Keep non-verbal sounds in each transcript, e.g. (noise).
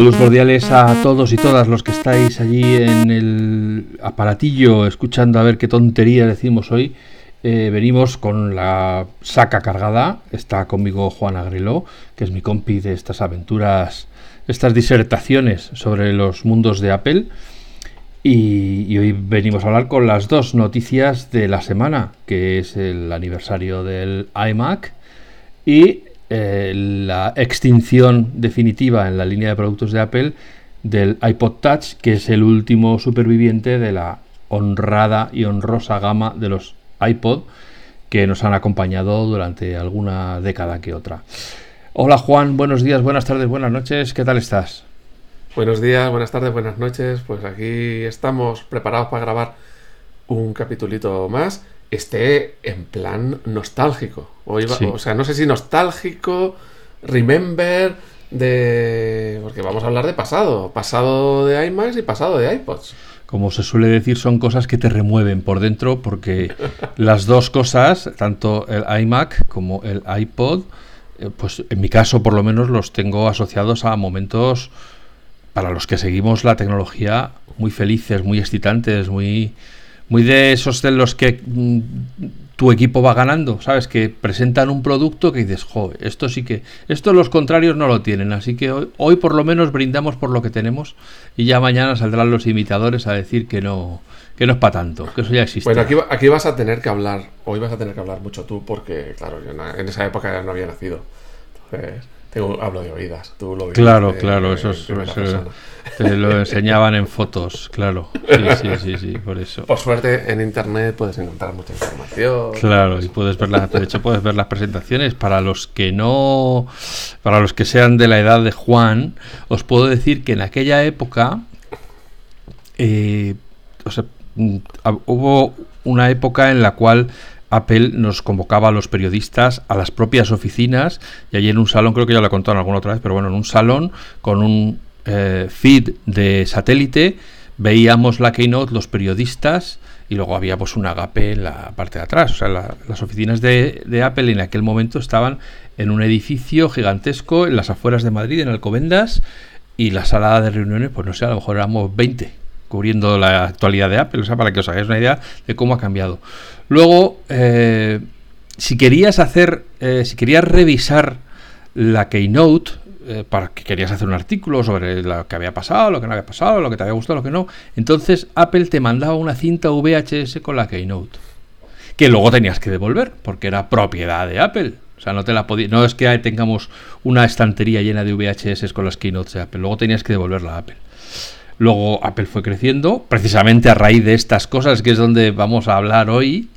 Saludos cordiales a todos y todas los que estáis allí en el aparatillo escuchando a ver qué tontería decimos hoy. Eh, venimos con la saca cargada. Está conmigo Juan Agreló, que es mi compi de estas aventuras, estas disertaciones sobre los mundos de Apple. Y, hoy venimos a hablar con las dos noticias de la semana, que es el aniversario del iMac y eh, la extinción definitiva en la línea de productos de Apple del iPod Touch, que es el último superviviente de la honrada y honrosa gama de los iPod que nos han acompañado durante alguna década que otra. Hola Juan, buenos días, buenas tardes, buenas noches, ¿qué tal estás? Buenos días, buenas tardes, buenas noches. Pues aquí estamos preparados para grabar un capitulito más. Esté en plan nostálgico. O sea, no sé si nostálgico, remember, de. Porque vamos a hablar de pasado. Pasado de iMacs y pasado de iPods. Como se suele decir, son cosas que te remueven por dentro, porque (laughs) las dos cosas, tanto el iMac como el iPod, eh, pues en mi caso por lo menos los tengo asociados a momentos para los que seguimos la tecnología muy felices, muy excitantes, muy, muy de esos de los que mm, tu equipo va ganando, ¿sabes? Que presentan un producto que dices, jo, esto sí que, esto los contrarios no lo tienen, así que hoy, hoy por lo menos brindamos por lo que tenemos y ya mañana saldrán los imitadores a decir que no, que no es para tanto, que eso ya existe. Bueno, aquí, aquí vas a tener que hablar, hoy vas a tener que hablar mucho tú, porque claro, yo en esa época ya no había nacido. Entonces, tengo, hablo de oídas, tú lo Claro, claro, eso, es, te lo enseñaban en fotos, claro. Sí, sí, sí, sí, por eso. Por suerte en internet puedes encontrar mucha información. Claro, y puedes ver las, de hecho puedes ver las presentaciones. Para los que no, para los que sean de la edad de Juan, os puedo decir que en aquella época, eh, o sea, mm, hubo una época en la cual Apple nos convocaba a los periodistas a las propias oficinas y allí en un salón, creo que ya lo he contado alguna otra vez, pero bueno, en un salón con un eh, feed de satélite veíamos la keynote, los periodistas y luego había pues un agape en la parte de atrás. O sea, las oficinas de, de, Apple en aquel momento estaban en un edificio gigantesco en las afueras de Madrid, en Alcobendas, y la sala de reuniones, pues no sé, a lo mejor éramos 20 cubriendo la actualidad de Apple, o sea, para que os hagáis una idea de cómo ha cambiado. Luego, eh, si querías hacer, eh, si querías revisar la Keynote, eh, para que querías hacer un artículo sobre lo que había pasado, lo que no había pasado, lo que te había gustado, lo que no, entonces Apple te mandaba una cinta VHS con la Keynote, que luego tenías que devolver, porque era propiedad de Apple. O sea, no te la no es que tengamos una estantería llena de VHS con las keynotes de Apple, luego tenías que devolverla a Apple. Luego Apple fue creciendo, precisamente a raíz de estas cosas, que es donde vamos a hablar hoy.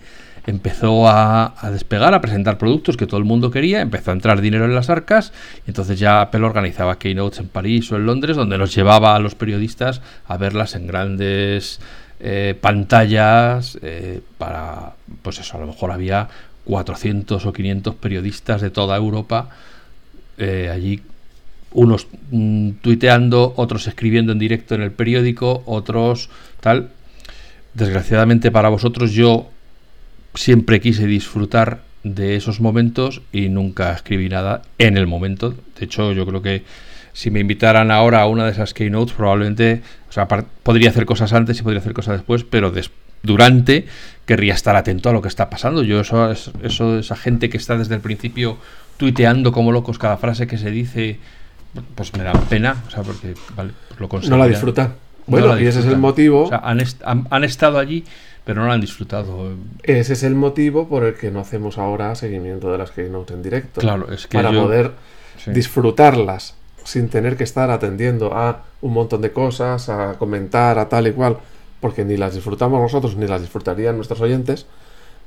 Empezó a, despegar, a presentar productos que todo el mundo quería, empezó a entrar dinero en las arcas, y entonces ya Apple organizaba keynotes en París o en Londres, donde nos llevaba a los periodistas a verlas en grandes eh, pantallas eh, para, pues eso, a lo mejor había 400 o 500 periodistas de toda Europa eh, allí unos mm, tuiteando, otros escribiendo en directo en el periódico, otros tal. Desgraciadamente para vosotros yo siempre quise disfrutar de esos momentos y nunca escribí nada en el momento. De hecho, yo creo que si me invitaran ahora a una de esas keynotes, probablemente, o sea, podría hacer cosas antes y podría hacer cosas después, pero durante querría estar atento a lo que está pasando. Yo eso, eso, esa gente que está desde el principio tuiteando como locos cada frase que se dice pues me da pena, o sea, porque lo No la disfrutan. Bueno, y ese es el motivo. O sea, han, estado allí, pero no la han disfrutado. Ese es el motivo por el que no hacemos ahora seguimiento de las Keynote en directo. Claro, es que. Para poder disfrutarlas sin tener que estar atendiendo a un montón de cosas, a comentar, a tal y cual, porque ni las disfrutamos nosotros ni las disfrutarían nuestros oyentes.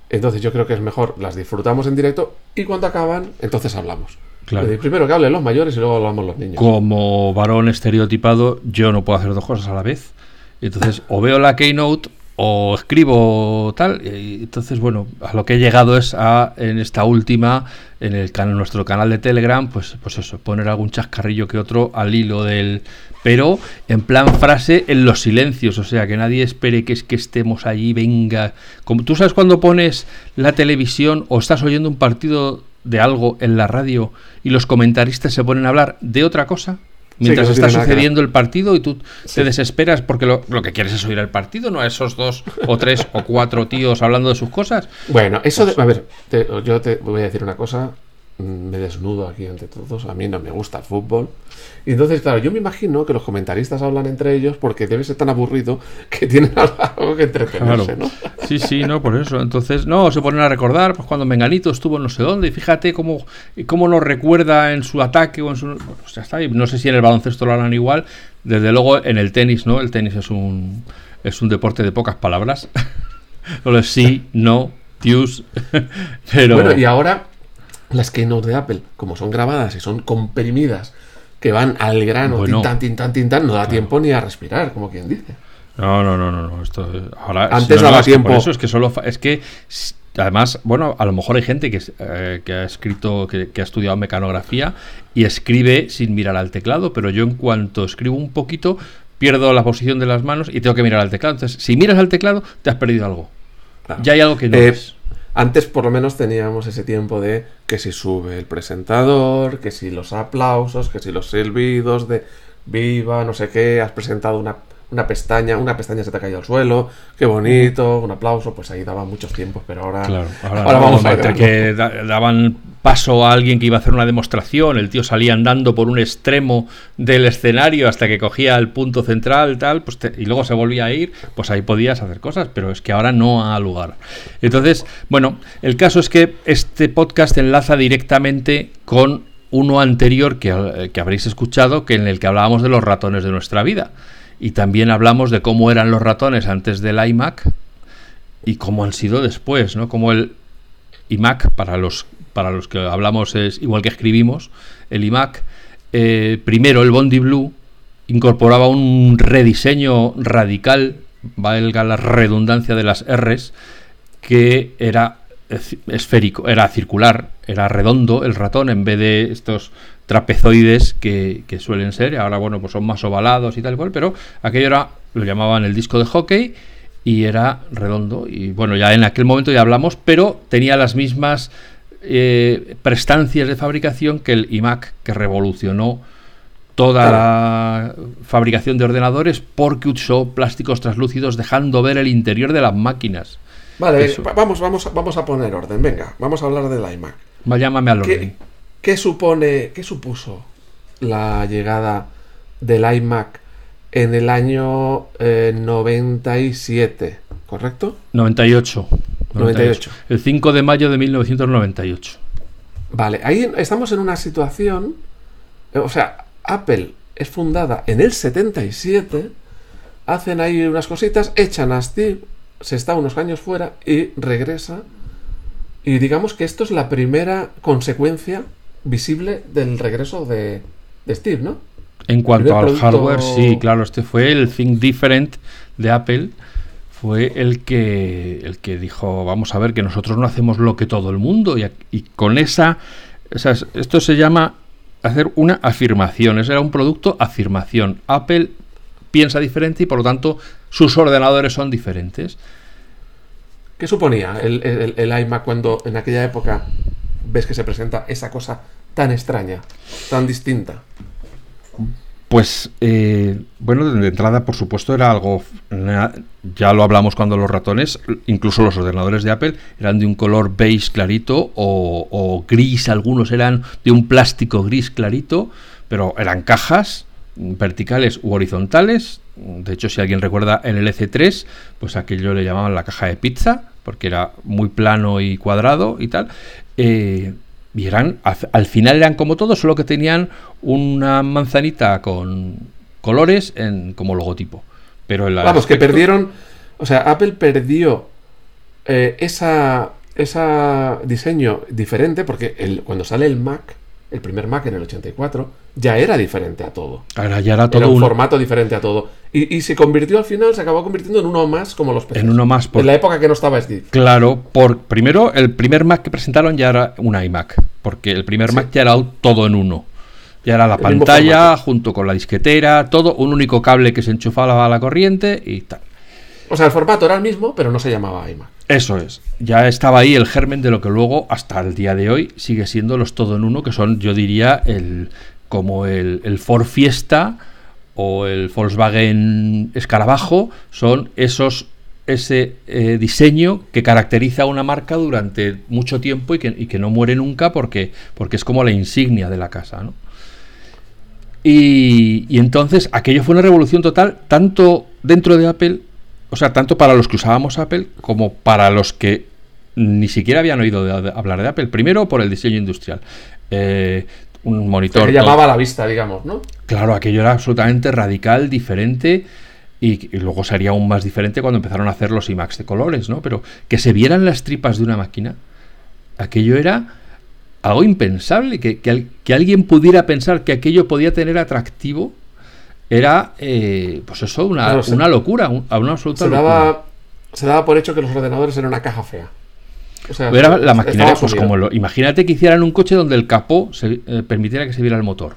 Entonces yo creo que es mejor las disfrutamos en directo y cuando acaban, entonces hablamos. Primero que hablen los mayores y luego hablamos los niños. Como varón estereotipado, yo no puedo hacer dos cosas a la vez. Entonces, o veo la keynote o escribo tal. Entonces, bueno, a lo que he llegado es a, en esta última, en el nuestro canal de Telegram, pues, pues eso, poner algún chascarrillo que otro al hilo del. Pero en plan frase en los silencios, o sea, que nadie espere que es que estemos allí, venga. Como, ¿Tú sabes cuando pones la televisión o estás oyendo un partido de algo en la radio y los comentaristas se ponen a hablar de otra cosa? Mientras está sucediendo el partido y tú te desesperas porque lo, que quieres es oír el partido, no a esos dos o tres o cuatro tíos hablando de sus cosas. Bueno, eso de, pues a ver, yo te voy a decir una cosa me desnudo aquí ante todos, a mí no me gusta el fútbol. Y entonces, claro, yo me imagino que los comentaristas hablan entre ellos porque debe ser tan aburrido (laughs) que tienen (laughs) algo que entretenerse, ¿no? Sí, sí, no, por eso. Entonces, no, se ponen a recordar pues cuando Menganito estuvo no sé dónde y fíjate cómo, cómo nos recuerda en su ataque o en su... Pues ya está, no sé si en el baloncesto lo harán igual. Desde luego en el tenis, ¿no? El tenis es un, es un deporte de pocas palabras. (laughs) Solo sí, no, tius, pero... Bueno, y ahora las keynote de Apple, como son grabadas y son comprimidas, que van al grano, tintan, tintan, tintan, no da tiempo ni a respirar, como quien dice. No, no, no, no, esto ahora antes daba tiempo. eso es que solo es que además, bueno, a lo mejor hay gente que, eh, que ha escrito, que, que, ha estudiado mecanografía y escribe sin mirar al teclado, pero yo en cuanto escribo un poquito pierdo la posición de las manos y tengo que mirar al teclado. Entonces, si miras al teclado, te has perdido algo. Ya hay algo que no eh, es. Antes por lo menos teníamos ese tiempo de que si sube el presentador, que si los aplausos, que si los silbidos de viva, no sé qué, has presentado una una pestaña, una pestaña se te ha caído al suelo, qué bonito, un aplauso, pues ahí daban muchos tiempos, pero ahora, ahora, vamos a ver. Que daban paso a alguien que iba a hacer una demostración, el tío salía andando por un extremo del escenario hasta que cogía el punto central, tal, pues y luego se volvía a ir, pues ahí podías hacer cosas, pero es que ahora no ha lugar. Entonces, bueno, el caso es que este podcast enlaza directamente con uno anterior que, que habréis escuchado, que en el que hablábamos de los ratones de nuestra vida y también hablamos de cómo eran los ratones antes del iMac y cómo han sido después, ¿no? Como el iMac, para los, para los que hablamos es igual que escribimos, el iMac, eh, primero el Bondi Blue incorporaba un rediseño radical, valga la redundancia de las R's, que era esférico, era circular, era redondo el ratón en vez de estos trapezoides que, suelen ser. Ahora, bueno, pues son más ovalados y tal cual, pero aquello era, lo llamaban el disco de hockey y era redondo. Y bueno, ya en aquel momento ya hablamos, pero tenía las mismas eh, prestancias de fabricación que el iMac, que revolucionó toda la fabricación de ordenadores porque usó plásticos translúcidos dejando ver el interior de las máquinas. Vale, vamos, vamos, vamos a poner orden. Venga, vamos a hablar del iMac. Llámame al orden. ¿Qué supone, qué supuso la llegada del iMac en el año 97? Eh, ¿Correcto? 98, 98. El 5 de mayo de 1998. Vale, ahí estamos en una situación. Eh, o sea, Apple es fundada en el 77. Hacen ahí unas cositas, echan a Steve, se está unos años fuera y regresa. Y digamos que esto es la primera consecuencia visible del regreso de, Steve, ¿no? En cuanto al hardware, sí, claro, este fue el Think Different de Apple. Fue el que, el que dijo, vamos a ver, que nosotros no hacemos lo que todo el mundo. Y, y con esa, o sea, esto se llama hacer una afirmación. Ese era un producto afirmación. Apple piensa diferente y por lo tanto sus ordenadores son diferentes. ¿Qué suponía el, el iMac cuando en aquella época ves que se presenta esa cosa tan extraña, tan distinta? Pues, eh, bueno, de entrada, por supuesto, era algo, ya lo hablamos cuando los ratones, incluso los ordenadores de Apple, eran de un color beige clarito o, o gris, algunos eran de un plástico gris clarito, pero eran cajas verticales u horizontales. De hecho, si alguien recuerda el LC3, pues aquello le llamaban la caja de pizza, porque era muy plano y cuadrado y tal. Eh, y eran, al final eran como todos, solo que tenían una manzanita con colores en, como logotipo. Pero Vamos, que perdieron, o sea, Apple perdió eh, esa, esa diseño diferente porque el, cuando sale el Mac, el primer Mac en el 84, ya era diferente a todo. Ahora ya era todo un, formato diferente a todo. Y, se convirtió al final, se acabó convirtiendo en uno más como los PCs. En uno más. Por, en la época que no estaba Steve. Claro, por primero, el primer Mac que presentaron ya era un iMac, porque el primer Mac ya era todo en uno. Ya era la pantalla junto con la disquetera, todo, un único cable que se enchufaba a la corriente y tal. O sea, el formato era el mismo, pero no se llamaba iMac. Eso es. Ya estaba ahí el germen de lo que luego, hasta el día de hoy, sigue siendo los todo en uno, que son, yo diría, el, como el, el Ford Fiesta o el Volkswagen Escarabajo, son esos ese eh, diseño que caracteriza a una marca durante mucho tiempo y que, no muere nunca porque, porque, es como la insignia de la casa. ¿no? Y, y, entonces aquello fue una revolución total, tanto dentro de Apple, o sea, tanto para los que usábamos Apple como para los que ni siquiera habían oído de, hablar de Apple. Primero por el diseño industrial. Eh, un monitor. que llamaba a la vista, digamos, ¿no? Claro, aquello era absolutamente radical, diferente y, luego sería aún más diferente cuando empezaron a hacer los IMAX de colores, ¿no? Pero que se vieran las tripas de una máquina, aquello era algo impensable, que, que, alguien pudiera pensar que aquello podía tener atractivo, era, eh, pues eso, una, una locura, una absoluta se locura. Daba, se daba por hecho que los ordenadores eran una caja fea. era la maquinaria, pues como lo, imagínate que hicieran un coche donde el capó se, eh, permitiera que se viera el motor.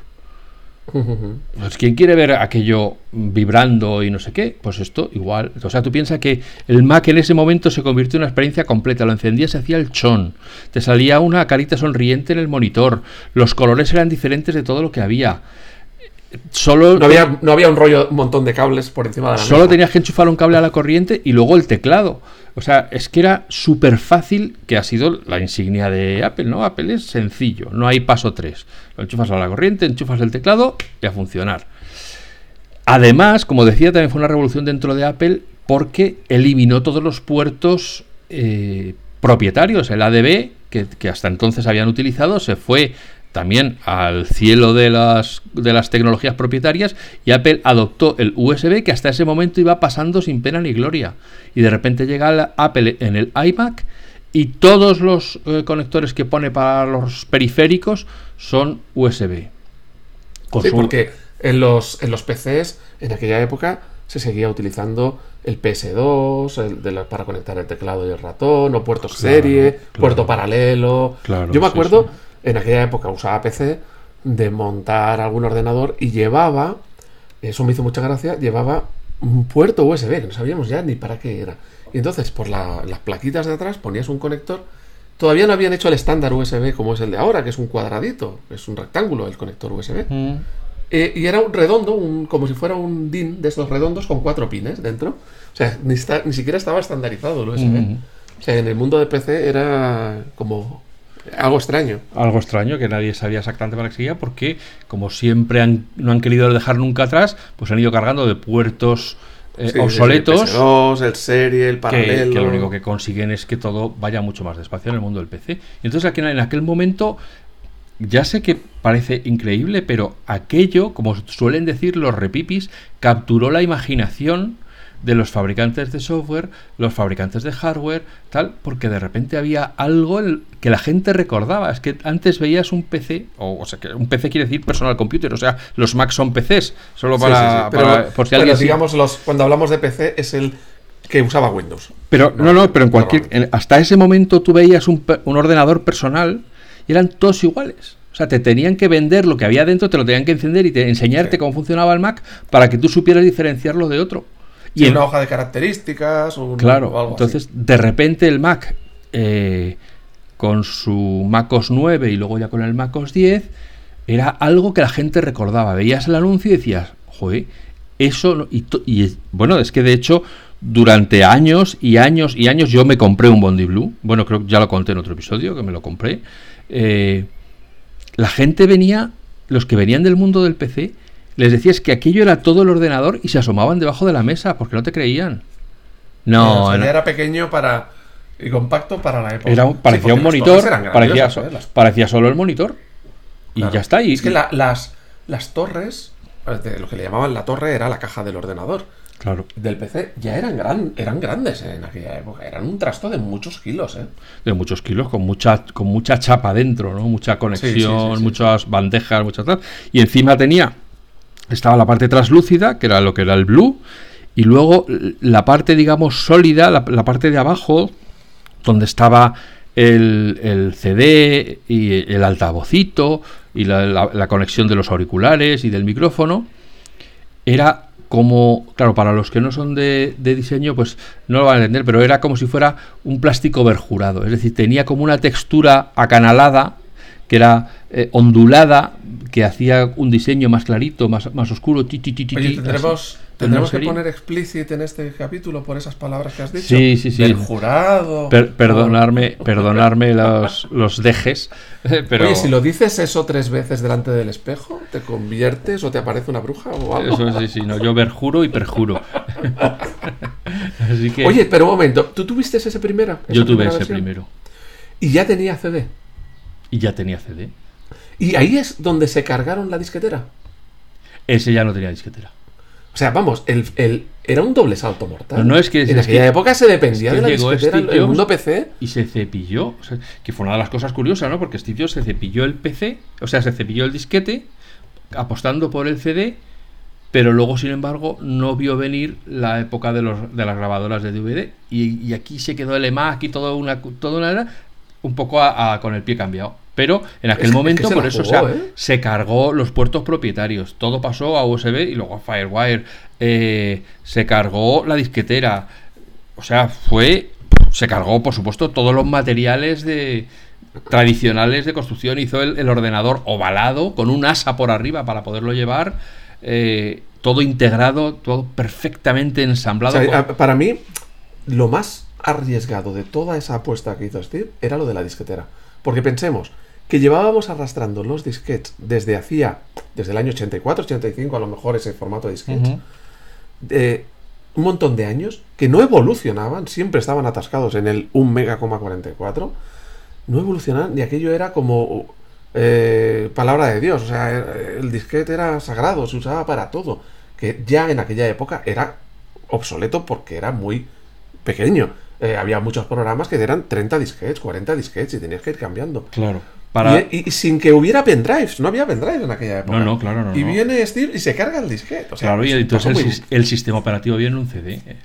Pues quien quiere ver aquello vibrando y no sé qué, pues esto igual. O sea, tú piensas que el Mac en ese momento se convirtió en una experiencia completa. Lo encendías, se hacía el chon. Te salía una carita sonriente en el monitor. Los colores eran diferentes de todo lo que había. Solo no había, no había un rollo, un montón de cables por encima de la Solo tenías que enchufar un cable a la corriente y luego el teclado. O sea, es que era súper fácil, que ha sido la insignia de Apple, ¿no? Apple es sencillo, no hay paso 3. Lo enchufas a la corriente, enchufas el teclado y a funcionar. Además, como decía, también fue una revolución dentro de Apple porque eliminó todos los puertos eh, propietarios. El ADB, que, que hasta entonces habían utilizado, se fue también al cielo de las, de las tecnologías propietarias y Apple adoptó el USB que hasta ese momento iba pasando sin pena ni gloria. Y de repente llega Apple en el iMac y todos los eh, conectores que pone para los periféricos son USB. sí, porque en los, en los PCs en aquella época se seguía utilizando el PS2 para conectar el teclado y el ratón, o puertos serie, puerto paralelo. Yo me acuerdo en aquella época usaba PC, de montar algún ordenador y llevaba, eso me hizo mucha gracia, llevaba un puerto USB, que no sabíamos ya ni para qué era. Y entonces por las plaquitas de atrás ponías un conector. Todavía no habían hecho el estándar USB como es el de ahora, que es un cuadradito, es un rectángulo el conector USB. Mm. Eh, y era un redondo, un, como si fuera un DIN de estos redondos con cuatro pines dentro. O sea, ni, ni siquiera estaba estandarizado el USB. Mm. O sea, en el mundo de PC era como algo extraño. Algo extraño que nadie sabía exactamente para qué seguía, porque como siempre han, no han querido dejar nunca atrás, pues han ido cargando de puertos eh, obsoletos. El, el serie, el paralelo. Que, lo único que consiguen es que todo vaya mucho más despacio en el mundo del PC. Y entonces aquí en aquel momento, ya sé que parece increíble, pero aquello, como suelen decir los repipis, capturó la imaginación de los fabricantes de software, los fabricantes de hardware, tal, porque de repente había algo que la gente recordaba. Es que antes veías un PC, o, sea, que un PC quiere decir personal computer, o sea, los Mac son PCs, solo para, por si alguien. digamos, los, cuando hablamos de PC es el que usaba Windows. Pero no, no, pero en cualquier. hasta ese momento tú veías un, un ordenador personal y eran todos iguales. O sea, te tenían que vender lo que había dentro, te lo tenían que encender y te, enseñarte cómo funcionaba el Mac para que tú supieras diferenciarlo de otro. Y en, una hoja de características. O claro, entonces de repente el Mac eh, con su MacOS 9 y luego ya con el MacOS 10 era algo que la gente recordaba. Veías el anuncio y decías, joder, eso. Y, y, bueno, es que de hecho durante años y años y años yo me compré un Bondi Blue. Bueno, creo que ya lo conté en otro episodio, que me lo compré. Eh, la gente venía, los que venían del mundo del PC, les decías que aquello era todo el ordenador y se asomaban debajo de la mesa porque no te creían. No, era pequeño para y compacto para la época. parecía un monitor, parecía, parecía, solo el monitor. Y ya está. Y, es que las, las torres, lo que le llamaban la torre era la caja del ordenador. Claro. Del PC ya eran, gran, eran grandes en aquella época. Eran un trasto de muchos kilos, ¿eh? De muchos kilos, con mucha, con mucha chapa dentro, ¿no? Mucha conexión, muchas bandejas, muchas tal. Y encima tenía estaba la parte translúcida, que era lo que era el blue, y luego la parte, digamos, sólida, la, parte de abajo, donde estaba el, CD y el altavocito y la, conexión de los auriculares y del micrófono, era como, claro, para los que no son de, de, diseño, pues no lo van a entender, pero era como si fuera un plástico verjurado, es decir, tenía como una textura acanalada que era eh, ondulada que hacía un diseño más clarito, más, más oscuro. Ti, ti, ti, ti, Oye, ti, tendremos, tendremos que poner explícito en este capítulo por esas palabras que has dicho. Sí, sí, sí. Del jurado. Per- perdonarme, (laughs) perdonarme los, los dejes, (laughs) pero Oye, si lo dices eso tres veces delante del espejo, ¿te conviertes o te aparece una bruja o algo? eso sí, sí, no, yo perjuro y perjuro. (laughs) Así que Oye, pero un momento, ¿tú tuviste ese primero? yo tuve primera ese versión? primero Y ya tenía CD. y ya tenía CD. Y ahí es donde se cargaron la disquetera. Ese ya no tenía disquetera. O sea, vamos, el, el- era un doble salto mortal. No, no, es que- en es aquella que- época se dependía es que de la disquetera, Steve el mundo PC. Y se cepilló, o sea, que fue una de las cosas curiosas, ¿no? Porque Steve Jobs se cepilló el PC, o sea, se cepilló el disquete, apostando por el CD, pero luego, sin embargo, no vio venir la época de, los, de las grabadoras de DVD. Y, y aquí se quedó el EMAC y toda una, toda una era un poco a- a- con el pie cambiado. Pero en aquel Es momento, es que se por eso, jugó, o sea, ¿eh? se cargó los puertos propietarios. Todo pasó a USB y luego a Firewire. eh, se cargó la disquetera. O sea, fue. Se cargó, por supuesto, todos los materiales de tradicionales de construcción. Hizo el, el ordenador ovalado con un asa por arriba para poderlo llevar. eh, todo integrado, todo perfectamente O ensamblado. sea, con- a- para mí, lo más arriesgado de toda esa apuesta que hizo Steve era lo de la disquetera. Porque pensemos que llevábamos arrastrando los disquetes desde hacía, desde el año 84, 85, a lo mejor ese formato de disquete, Ujú. de un montón de años que no evolucionaban, siempre estaban atascados en el 1 mega,44, no evolucionaban y aquello era como eh, palabra de Dios, o sea, el disquete era sagrado, se usaba para todo, que ya en aquella época era obsoleto porque era muy pequeño. Eh, había muchos programas que eran 30 disquetes, 40 disquetes y tenías que ir cambiando. Claro. Para... Y, y sin que hubiera pendrives, no había pendrives en aquella época. No, no, claro, no, Y no. viene Steve y se carga el disquete. O sea, Claro, y entonces el, muy- sis- el sistema operativo viene en un CD, eh,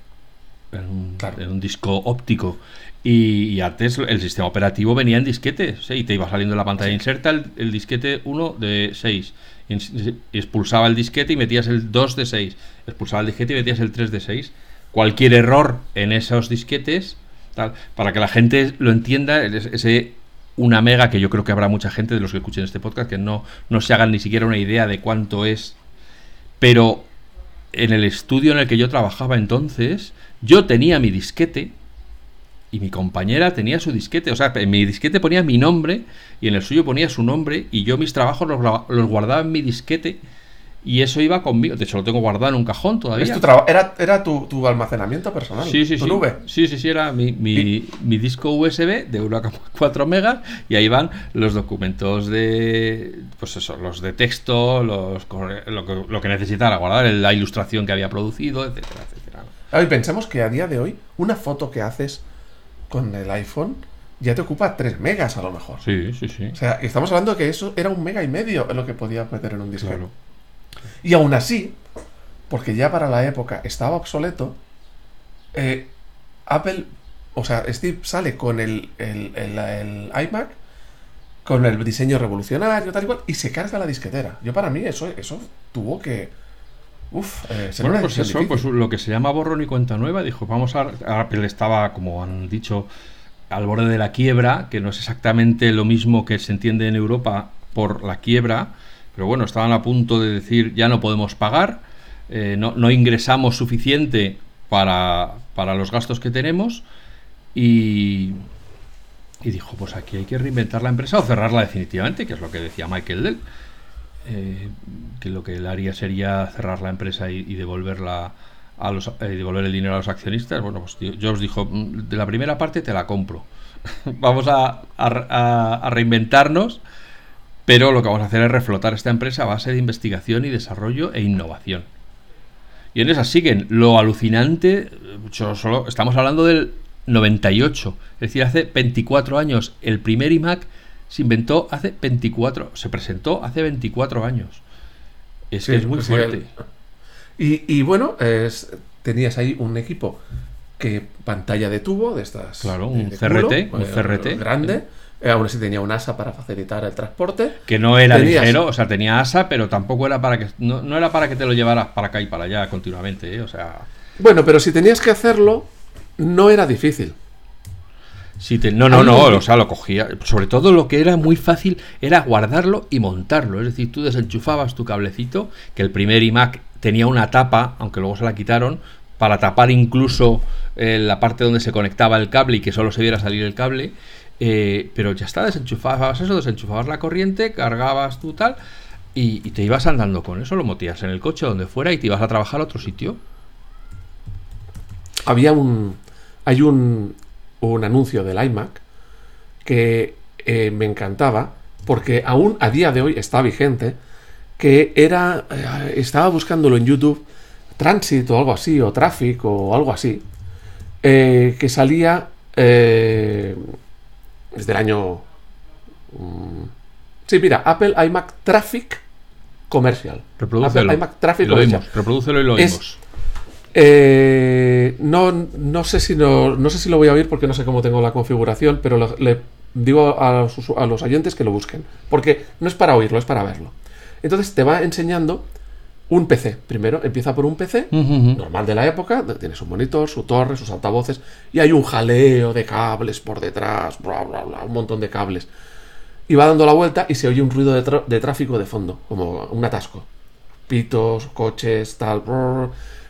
en un, Claro. en un disco óptico. Y, y antes el sistema operativo venía en disquetes, y te iba saliendo en la pantalla, inserta el, el disquete 1 de 6, y expulsaba el disquete y metías el 2 de 6, expulsaba el disquete y metías el 3 de 6. Cualquier error en esos disquetes, tal, para que la gente lo entienda, es- ese una mega, que yo creo que habrá mucha gente de los que escuchen este podcast que no, no se hagan ni siquiera una idea de cuánto es pero en el estudio en el que yo trabajaba entonces, yo tenía mi disquete y mi compañera tenía su disquete. O sea, en mi disquete ponía mi nombre y en el suyo ponía su nombre y yo mis trabajos los, los guardaba en mi disquete y eso iba conmigo. De hecho, lo tengo guardado en un cajón todavía. Es tu era era tu, tu almacenamiento personal. Sí, sí, tu sí. nube. Sí, sí, sí, era mi, mi, mi disco USB de 1,4 megas y ahí van los documentos de, pues eso, los de texto, los, lo, que, lo que necesitara guardar, la ilustración que había producido, etcétera, etcétera. A ver, pensamos que a día de hoy, una foto que haces con el iPhone ya te ocupa 3 megas a lo mejor. Sí, sí, sí. O sea, estamos hablando de que eso era un mega y medio lo que podía meter en un. Claro. Y aún así, porque ya para la época estaba obsoleto, eh, Apple, o sea, Steve sale con el, el- el- el iMac, con el diseño revolucionario, tal y cual, y se carga la disquetera. Yo para mí eso, eso tuvo que... Uf, eh, Bueno, pues eso, pues lo que se llama borrón y cuenta nueva, dijo, vamos a... Apple estaba, como han dicho, al borde de la quiebra, que no es exactamente lo mismo que se entiende en Europa por la quiebra, pero bueno, estaban a punto de decir, ya no podemos pagar, eh, no, ingresamos suficiente para, para los gastos que tenemos y... Y dijo, pues aquí hay que reinventar la empresa o cerrarla definitivamente, que es lo que decía Michael Dell. Eh, que lo que él haría sería cerrar la empresa y, devolverla a los eh, devolver el dinero a los accionistas. Bueno pues Jobs dijo "Mm, de la primera parte te la compro (laughs) vamos a reinventarnos pero lo que vamos a hacer es reflotar esta empresa a base de investigación y desarrollo e innovación y en esas siguen lo alucinante eh, solo estamos hablando del 98 es decir hace 24 años el primer iMac se inventó hace 24, se presentó hace 24 años. Es Sí, que es muy pues, fuerte. Y, y bueno, es- tenías ahí un equipo que pantalla de tubo de estas. Claro, un de CRT, culo, un CRT. grande. Eh, aún así tenía un asa para facilitar el transporte. Que no era ligero, o sea, tenía asa, pero tampoco era para que no, no era para que te lo llevaras para acá y para allá continuamente, ¿eh? o sea, Bueno, pero si tenías que hacerlo, no era difícil. Sí, no, no, no, o sea, lo cogía. Sobre todo lo que era muy fácil era guardarlo y montarlo. Es decir, tú desenchufabas tu cablecito, que el primer iMac tenía una tapa, aunque luego se la quitaron, para tapar incluso eh, la parte donde se conectaba el cable y que solo se viera salir el cable. Eh, pero ya está, desenchufabas eso, desenchufabas la corriente, cargabas tú tal, y, te ibas andando con eso, lo metías en el coche donde fuera y te ibas a trabajar a otro sitio. Había un. Hay un, un anuncio del iMac que eh, me encantaba porque aún a día de hoy está vigente que era eh, estaba buscándolo en YouTube Transit o algo así o Traffic o algo así que salía desde el año mm, sí mira Apple iMac Traffic Comercial Apple iMac Traffic Comercial y lo oímos eh, no, no, sé si no, no sé si lo voy a oír porque no sé cómo tengo la configuración, pero le digo a los, a los oyentes que lo busquen. Porque no es para oírlo, es para verlo. Entonces te va enseñando un PC. Primero empieza por un PC normal de la época, tiene su monitor, su torre, sus altavoces, y hay un jaleo de cables por detrás, bla, bla, bla, un montón de cables. Y va dando la vuelta y se oye un ruido de, de tráfico de fondo, como un atasco. Pitos, coches, tal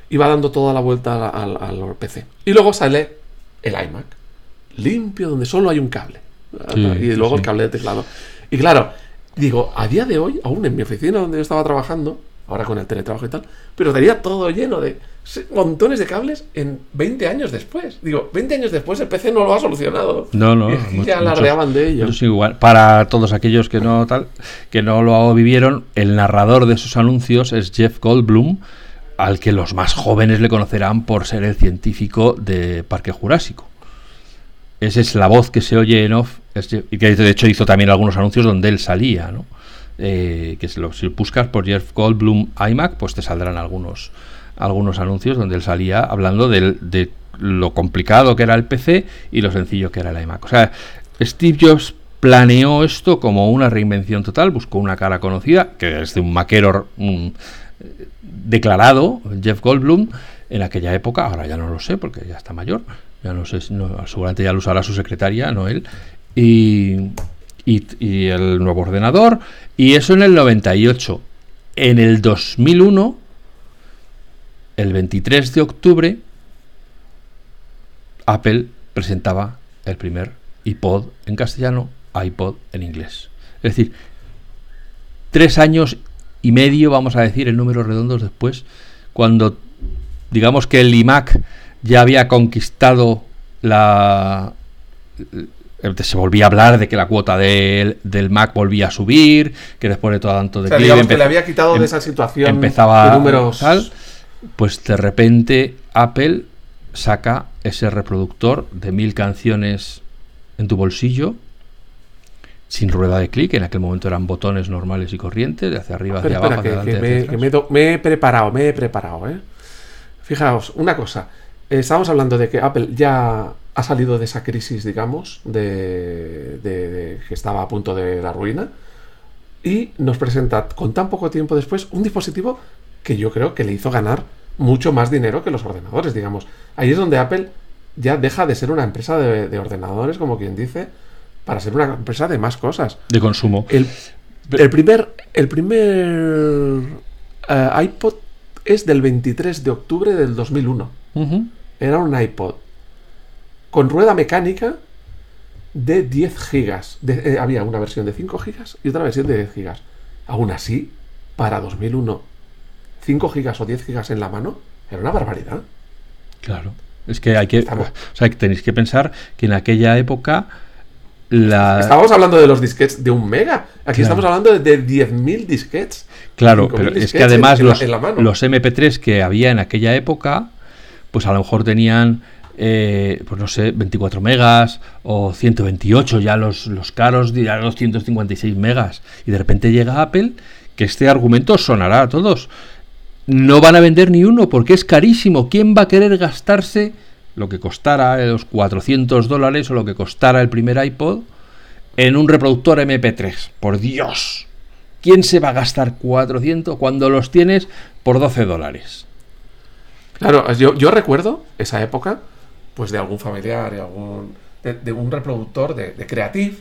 y va dando toda la vuelta al, PC. Y luego sale el iMac, limpio, donde solo hay un cable. y luego el cable de teclado. Y claro, digo, a día de hoy, aún en mi oficina donde yo estaba trabajando, ahora con el teletrabajo y tal, pero estaría todo lleno de montones de cables en 20 años después. Digo, 20 años después el PC no lo ha solucionado. No, no. Y ya alardeaban de ello. igual. Para todos aquellos que no tal, que no lo vivieron, el narrador de esos anuncios es Jeff Goldblum, al que los más jóvenes le conocerán por ser el científico de Parque Jurásico. Esa es la voz que se oye en off, y que de hecho hizo también algunos anuncios donde él salía, ¿no? Eh, que si, lo, buscas por Jeff Goldblum iMac, pues te saldrán algunos, algunos anuncios donde él salía hablando de lo complicado que era el PC y lo sencillo que era el iMac. O sea, Steve Jobs planeó esto como una reinvención total, buscó una cara conocida, que es de un maquero declarado, Jeff Goldblum, en aquella época, ahora ya no lo sé porque ya está mayor, ya no sé, no, seguramente ya lo usará su secretaria, no él, y, y, el nuevo ordenador, y eso en el 98. En el 2001, el 23 de octubre, Apple presentaba el primer iPod en castellano, iPod en inglés. Es decir, tres años y medio, vamos a decir, en números redondos después, cuando digamos que el iMac ya había conquistado la... Eh, se volvía a hablar de que la cuota del Mac volvía a subir, que después de todo tanto de... que le había quitado de em, esa situación empezaba de números... Tal, pues de repente Apple saca ese reproductor de mil canciones en tu bolsillo sin rueda de clic, en aquel momento eran botones normales y corrientes, de hacia arriba, hacia abajo, me, he preparado, me he preparado, ¿eh? Fijaos, una cosa. Estábamos hablando de que Apple ya ha salido de esa crisis, digamos, de, de, que estaba a punto de la ruina. Y nos presenta con tan poco tiempo después un dispositivo que yo creo que le hizo ganar mucho más dinero que los ordenadores, digamos. Ahí es donde Apple ya deja de ser una empresa de ordenadores, como quien dice, para ser una empresa de más cosas. De consumo. El, primer, el primer eh, iPod es del 23 de octubre del 2001. Era un iPod con rueda mecánica de 10 gigas. Eh, había una versión de 5 gigas y otra versión de 10 gigas. Aún así, para 2001, 5 gigas o 10 gigas en la mano era una barbaridad. Claro. Es que hay que. O sea, que tenéis que pensar que en aquella época Estábamos hablando de los disquets de un mega. Aquí estamos hablando de 10.000 disquets. Claro, pero es que además los, los, MP3 que había en aquella época, pues a lo mejor tenían, eh, pues no sé, 24 megas o 128, ya los, los caros, ya los 156 megas. Y de repente llega Apple, que este argumento sonará a todos. No van a vender ni uno porque es carísimo. ¿Quién va a querer gastarse? lo que costara los 400 dólares o lo que costara el primer iPod en un reproductor MP3. Por Dios, ¿quién se va a gastar 400 cuando los tienes por 12 dólares? Claro, yo, recuerdo esa época, pues de algún familiar, de algún, de, un reproductor de, de Creative,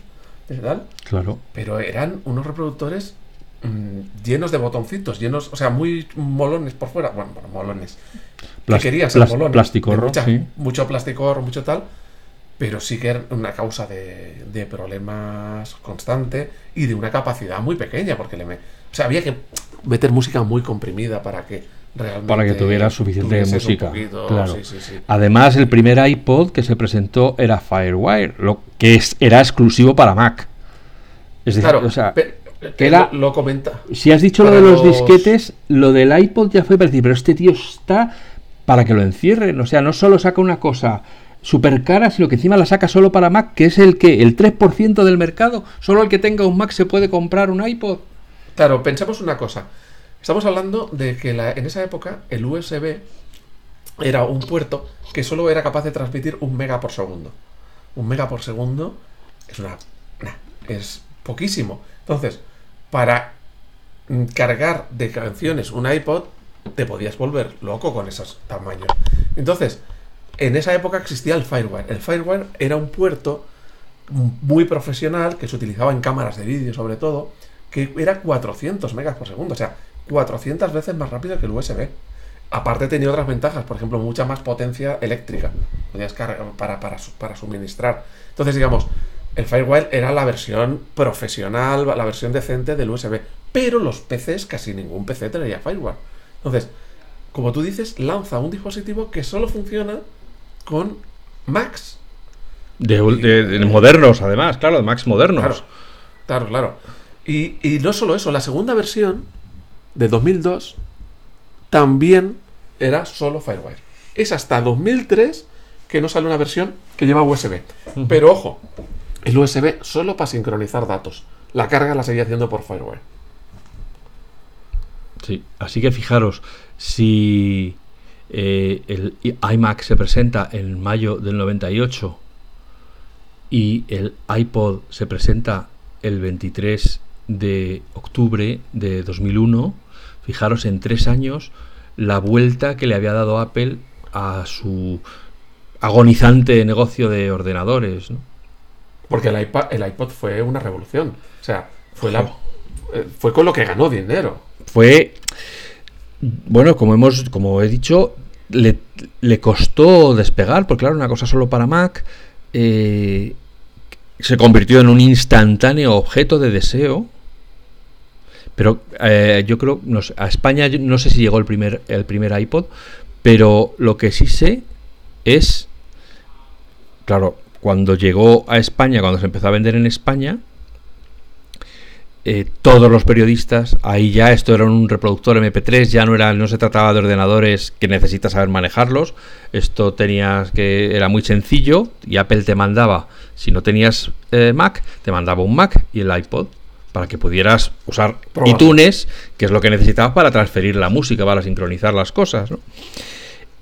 ¿verdad? Claro. Pero eran unos reproductores mm, llenos de botoncitos, llenos, o sea, muy molones por fuera. Bueno, bueno molones. que querían ser molones. Plástico Mucho plástico mucho tal. Pero sí que era una causa de, de problemas constante y de una capacidad muy pequeña, porque le me, o sea, había que meter música muy comprimida para que para que tuviera suficiente música. claro. Además, el primer iPod que se presentó era Firewire, lo que es, era exclusivo para Mac. Es decir, o sea, que era, lo, comenta. Si has dicho lo de los, disquetes, lo del iPod ya fue para decir, pero este tío está para que lo encierren. O sea, no solo saca una cosa súper cara, sino que encima la saca solo para Mac, que es el que, el 3% del mercado. Solo el que tenga un Mac se puede comprar un iPod. Claro, pensemos una cosa. Estamos hablando de que en esa época el USB era un puerto que solo era capaz de transmitir un mega por segundo. Un mega por segundo es una. es poquísimo. Entonces, para cargar de canciones un iPod, te podías volver loco con esos tamaños. Entonces, en esa época existía el Firewire. El Firewire era un puerto muy profesional que se utilizaba en cámaras de vídeo sobre todo, que era 400 megas por segundo. O sea, 400 veces más rápido que el USB. Aparte tenía otras ventajas, por ejemplo, mucha más potencia eléctrica. Podías cargar para, para, para suministrar. Entonces, digamos, el Firewire era la versión profesional, la versión decente del USB. Pero los PCs, casi ningún PC tenía Firewire. Entonces, como tú dices, lanza un dispositivo que solo funciona con Macs. De, modernos, además, claro, de Macs modernos. Claro, claro. Y, y no solo eso, la segunda versión de 2002 también era solo Firewire. Es hasta 2003 que no sale una versión que lleva USB. Pero ojo, el USB solo para sincronizar datos. La carga la seguía haciendo por Firewire. Sí, así que fijaros, si eh, el iMac se presenta en mayo del 98 y el iPod se presenta el 23 de octubre de 2001, Fijaros en tres años la vuelta que le había dado Apple a su agonizante negocio de ordenadores. Porque el iPod, el iPod fue una revolución. O sea, fue, la, eh, fue con lo que ganó dinero. Fue, bueno, como, hemos, como he dicho, le, costó despegar, porque claro, una cosa solo para Mac. Eh, se convirtió en un instantáneo objeto de deseo pero eh, yo creo, no a España no sé si llegó el primer, el primer iPod, pero lo que sí sé es, claro, cuando llegó a España, cuando se empezó a vender en España, eh, todos los periodistas, ahí ya esto era un reproductor MP3, ya no era, no se trataba de ordenadores que necesitas saber manejarlos, esto tenías que era muy sencillo y Apple te mandaba, si no tenías eh, Mac, te mandaba un Mac y el iPod para que pudieras usar iTunes, que es lo que necesitabas para transferir la música, para sincronizar las cosas.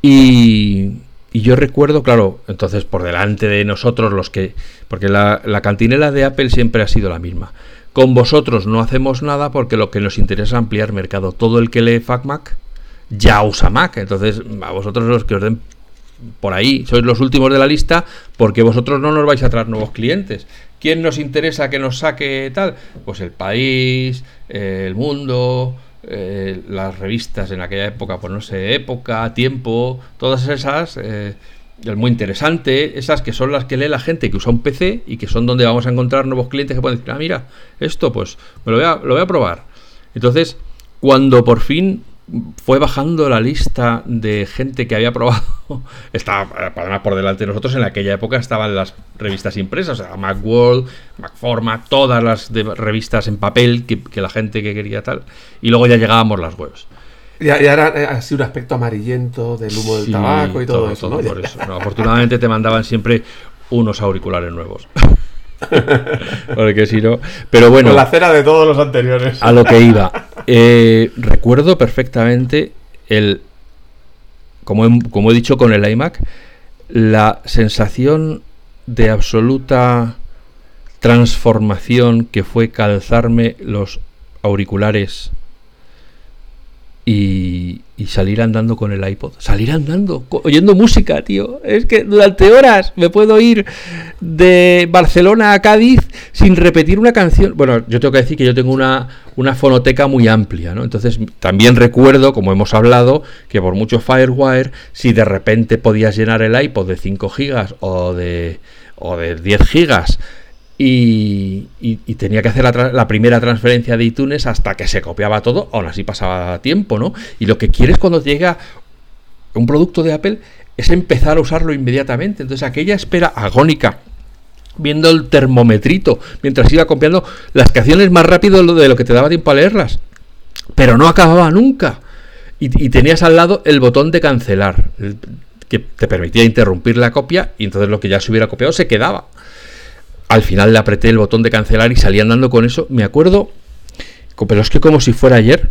Y, yo recuerdo, claro, entonces por delante de nosotros los que... Porque la, la cantinela de Apple siempre ha sido la misma. Con vosotros no hacemos nada porque lo que nos interesa es ampliar mercado. Todo el que lee FacMac ya usa Mac. Entonces, a vosotros los que os den por ahí, sois los últimos de la lista porque vosotros no nos vais a traer nuevos clientes. ¿Quién nos interesa que nos saque tal? Pues el país, el mundo, eh, las revistas en aquella época, pues no sé, época, tiempo, todas esas, eh, muy interesante, esas que son las que lee la gente que usa un PC y que son donde vamos a encontrar nuevos clientes que pueden decir, ah, mira, esto pues me lo voy a, lo voy a probar. Entonces, cuando por fin fue bajando la lista de gente que había probado. (laughs) Estaba además por delante de nosotros. En aquella época estaban las revistas impresas, o sea, Macworld, Macforma, todas las revistas en papel que, la gente que quería tal. Y luego ya llegábamos las webs. Y era así un aspecto amarillento del humo del tabaco y todo, eso. (laughs) afortunadamente te mandaban siempre unos auriculares nuevos. Porque si no. Pero bueno. la cera de todos los anteriores. A lo que iba. Eh, recuerdo perfectamente el. Como he, como he dicho con el iMac, la sensación de absoluta transformación que fue calzarme los auriculares y, y, salir andando con el iPod. Salir andando, oyendo música, tío. Es que durante horas me puedo ir de Barcelona a Cádiz sin repetir una canción. Bueno, yo tengo que decir que yo tengo una, una fonoteca muy amplia, ¿no? Entonces también recuerdo, como hemos hablado, que por mucho Firewire, si de repente podías llenar el iPod de 5 gigas o de, o de 10 gigas y, tenía que hacer la, primera transferencia de iTunes hasta que se copiaba todo, aún así pasaba tiempo, ¿no? Y lo que quieres cuando llega un producto de Apple es empezar a usarlo inmediatamente. Entonces aquella espera agónica, viendo el termometrito, mientras iba copiando las canciones más rápido de lo que te daba tiempo a leerlas, pero no acababa nunca. Y, y tenías al lado el botón de cancelar, que te permitía interrumpir la copia y entonces lo que ya se hubiera copiado se quedaba. Al final le apreté el botón de cancelar y salí andando con eso. Me acuerdo, pero es que como si fuera ayer,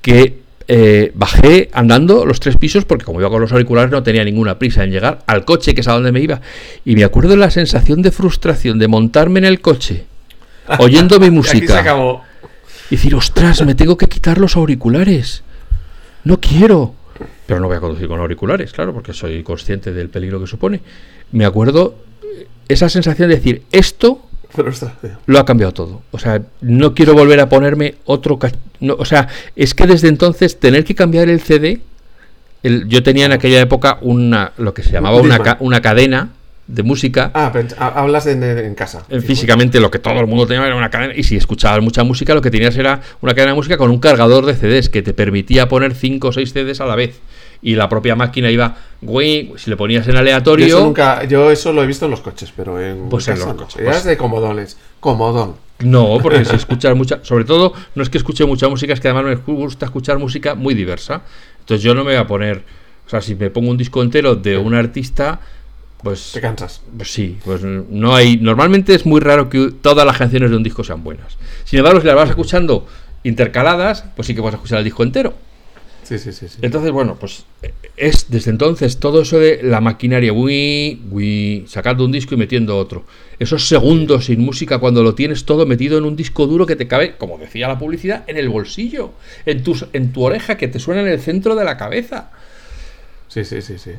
que eh, bajé andando los tres pisos porque como iba con los auriculares no tenía ninguna prisa en llegar al coche que es a donde me iba. Y me acuerdo de la sensación de frustración de montarme en el coche, (laughs) oyendo mi música. Y decir, ostras, me tengo que quitar los auriculares. No quiero. Pero no voy a conducir con auriculares, claro, porque soy consciente del peligro que supone. Me acuerdo esa sensación de decir, esto (laughs) lo ha cambiado todo. O sea, no quiero volver a ponerme otro... o sea, es que desde entonces tener que cambiar el CD... El, yo tenía en aquella época una lo que se llamaba una, una cadena de música. Ah, pero hablas en, casa. físicamente lo que todo el mundo tenía era una cadena. Y si escuchabas mucha música, lo que tenías era una cadena de música con un cargador de CDs que te permitía poner 5 o 6 CDs a la vez y la propia máquina iba, güey, si le ponías en aleatorio. Yo eso, nunca, yo eso lo he visto en los coches, pero en. Pues en los coches. Pues de comodones. Comodón. No, porque si (laughs) escuchas mucha. Sobre todo, no es que escuche mucha música, es que además me gusta escuchar música muy diversa. Entonces yo no me voy a poner. O sea, si me pongo un disco entero de un artista. Pues, te cansas. Pues sí, pues no hay. Normalmente es muy raro que todas las canciones de un disco sean buenas. Sin embargo, si las vas escuchando intercaladas, pues sí que vas a escuchar el disco entero. Sí, sí, sí, Entonces, bueno, pues es desde entonces todo eso de la maquinaria, uy, uy, sacando un disco y metiendo otro. Esos segundos sin música cuando lo tienes todo metido en un disco duro que te cabe, como decía la publicidad, en el bolsillo, en, tus, en tu oreja, que te suena en el centro de la cabeza. Sí, sí, sí, sí.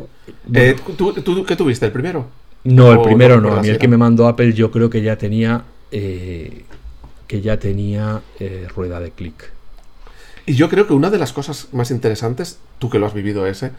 Eh, ¿tú, qué tuviste? ¿El primero? No, el primero no. A mí el que me mandó Apple yo creo que ya tenía... Eh, que ya tenía eh, rueda de clic. Y yo creo que una de las cosas más interesantes, tú que lo has vivido ese,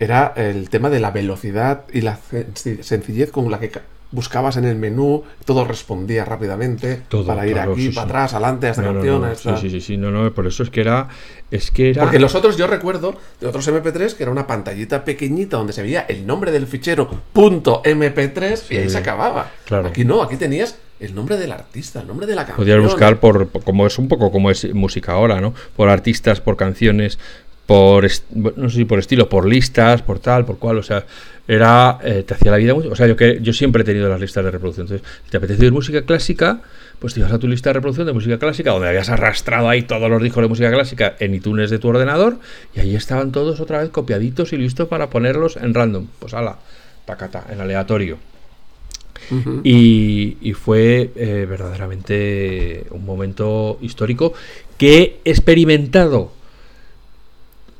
era el tema de la velocidad y la sencillez con la que buscabas en el menú, todo respondía rápidamente para ir aquí, para atrás, adelante, hasta canciones. sí, sí, sí, sí, no, no, por eso es que era, es que era... Porque los otros, yo recuerdo de otros MP3 que era una pantallita pequeñita donde se veía el nombre del fichero .mp3 y ahí se acababa. Claro. Aquí no, aquí tenías el nombre del artista, el nombre de la canción. Podías buscar por, como es un poco como es música ahora, ¿no? Por artistas, por canciones, por no sé si por estilo, por listas, por tal, por cual, o sea, era eh, te hacía la vida mucho, o sea, yo que yo siempre he tenido las listas de reproducción. Entonces, si te apetece oír música clásica, pues te ibas a tu lista de reproducción de música clásica, donde habías arrastrado ahí todos los discos de música clásica en iTunes de tu ordenador, y ahí estaban todos otra vez copiaditos y listos para ponerlos en random. Pues ala, tacata, en aleatorio y, fue eh, verdaderamente un momento histórico que he experimentado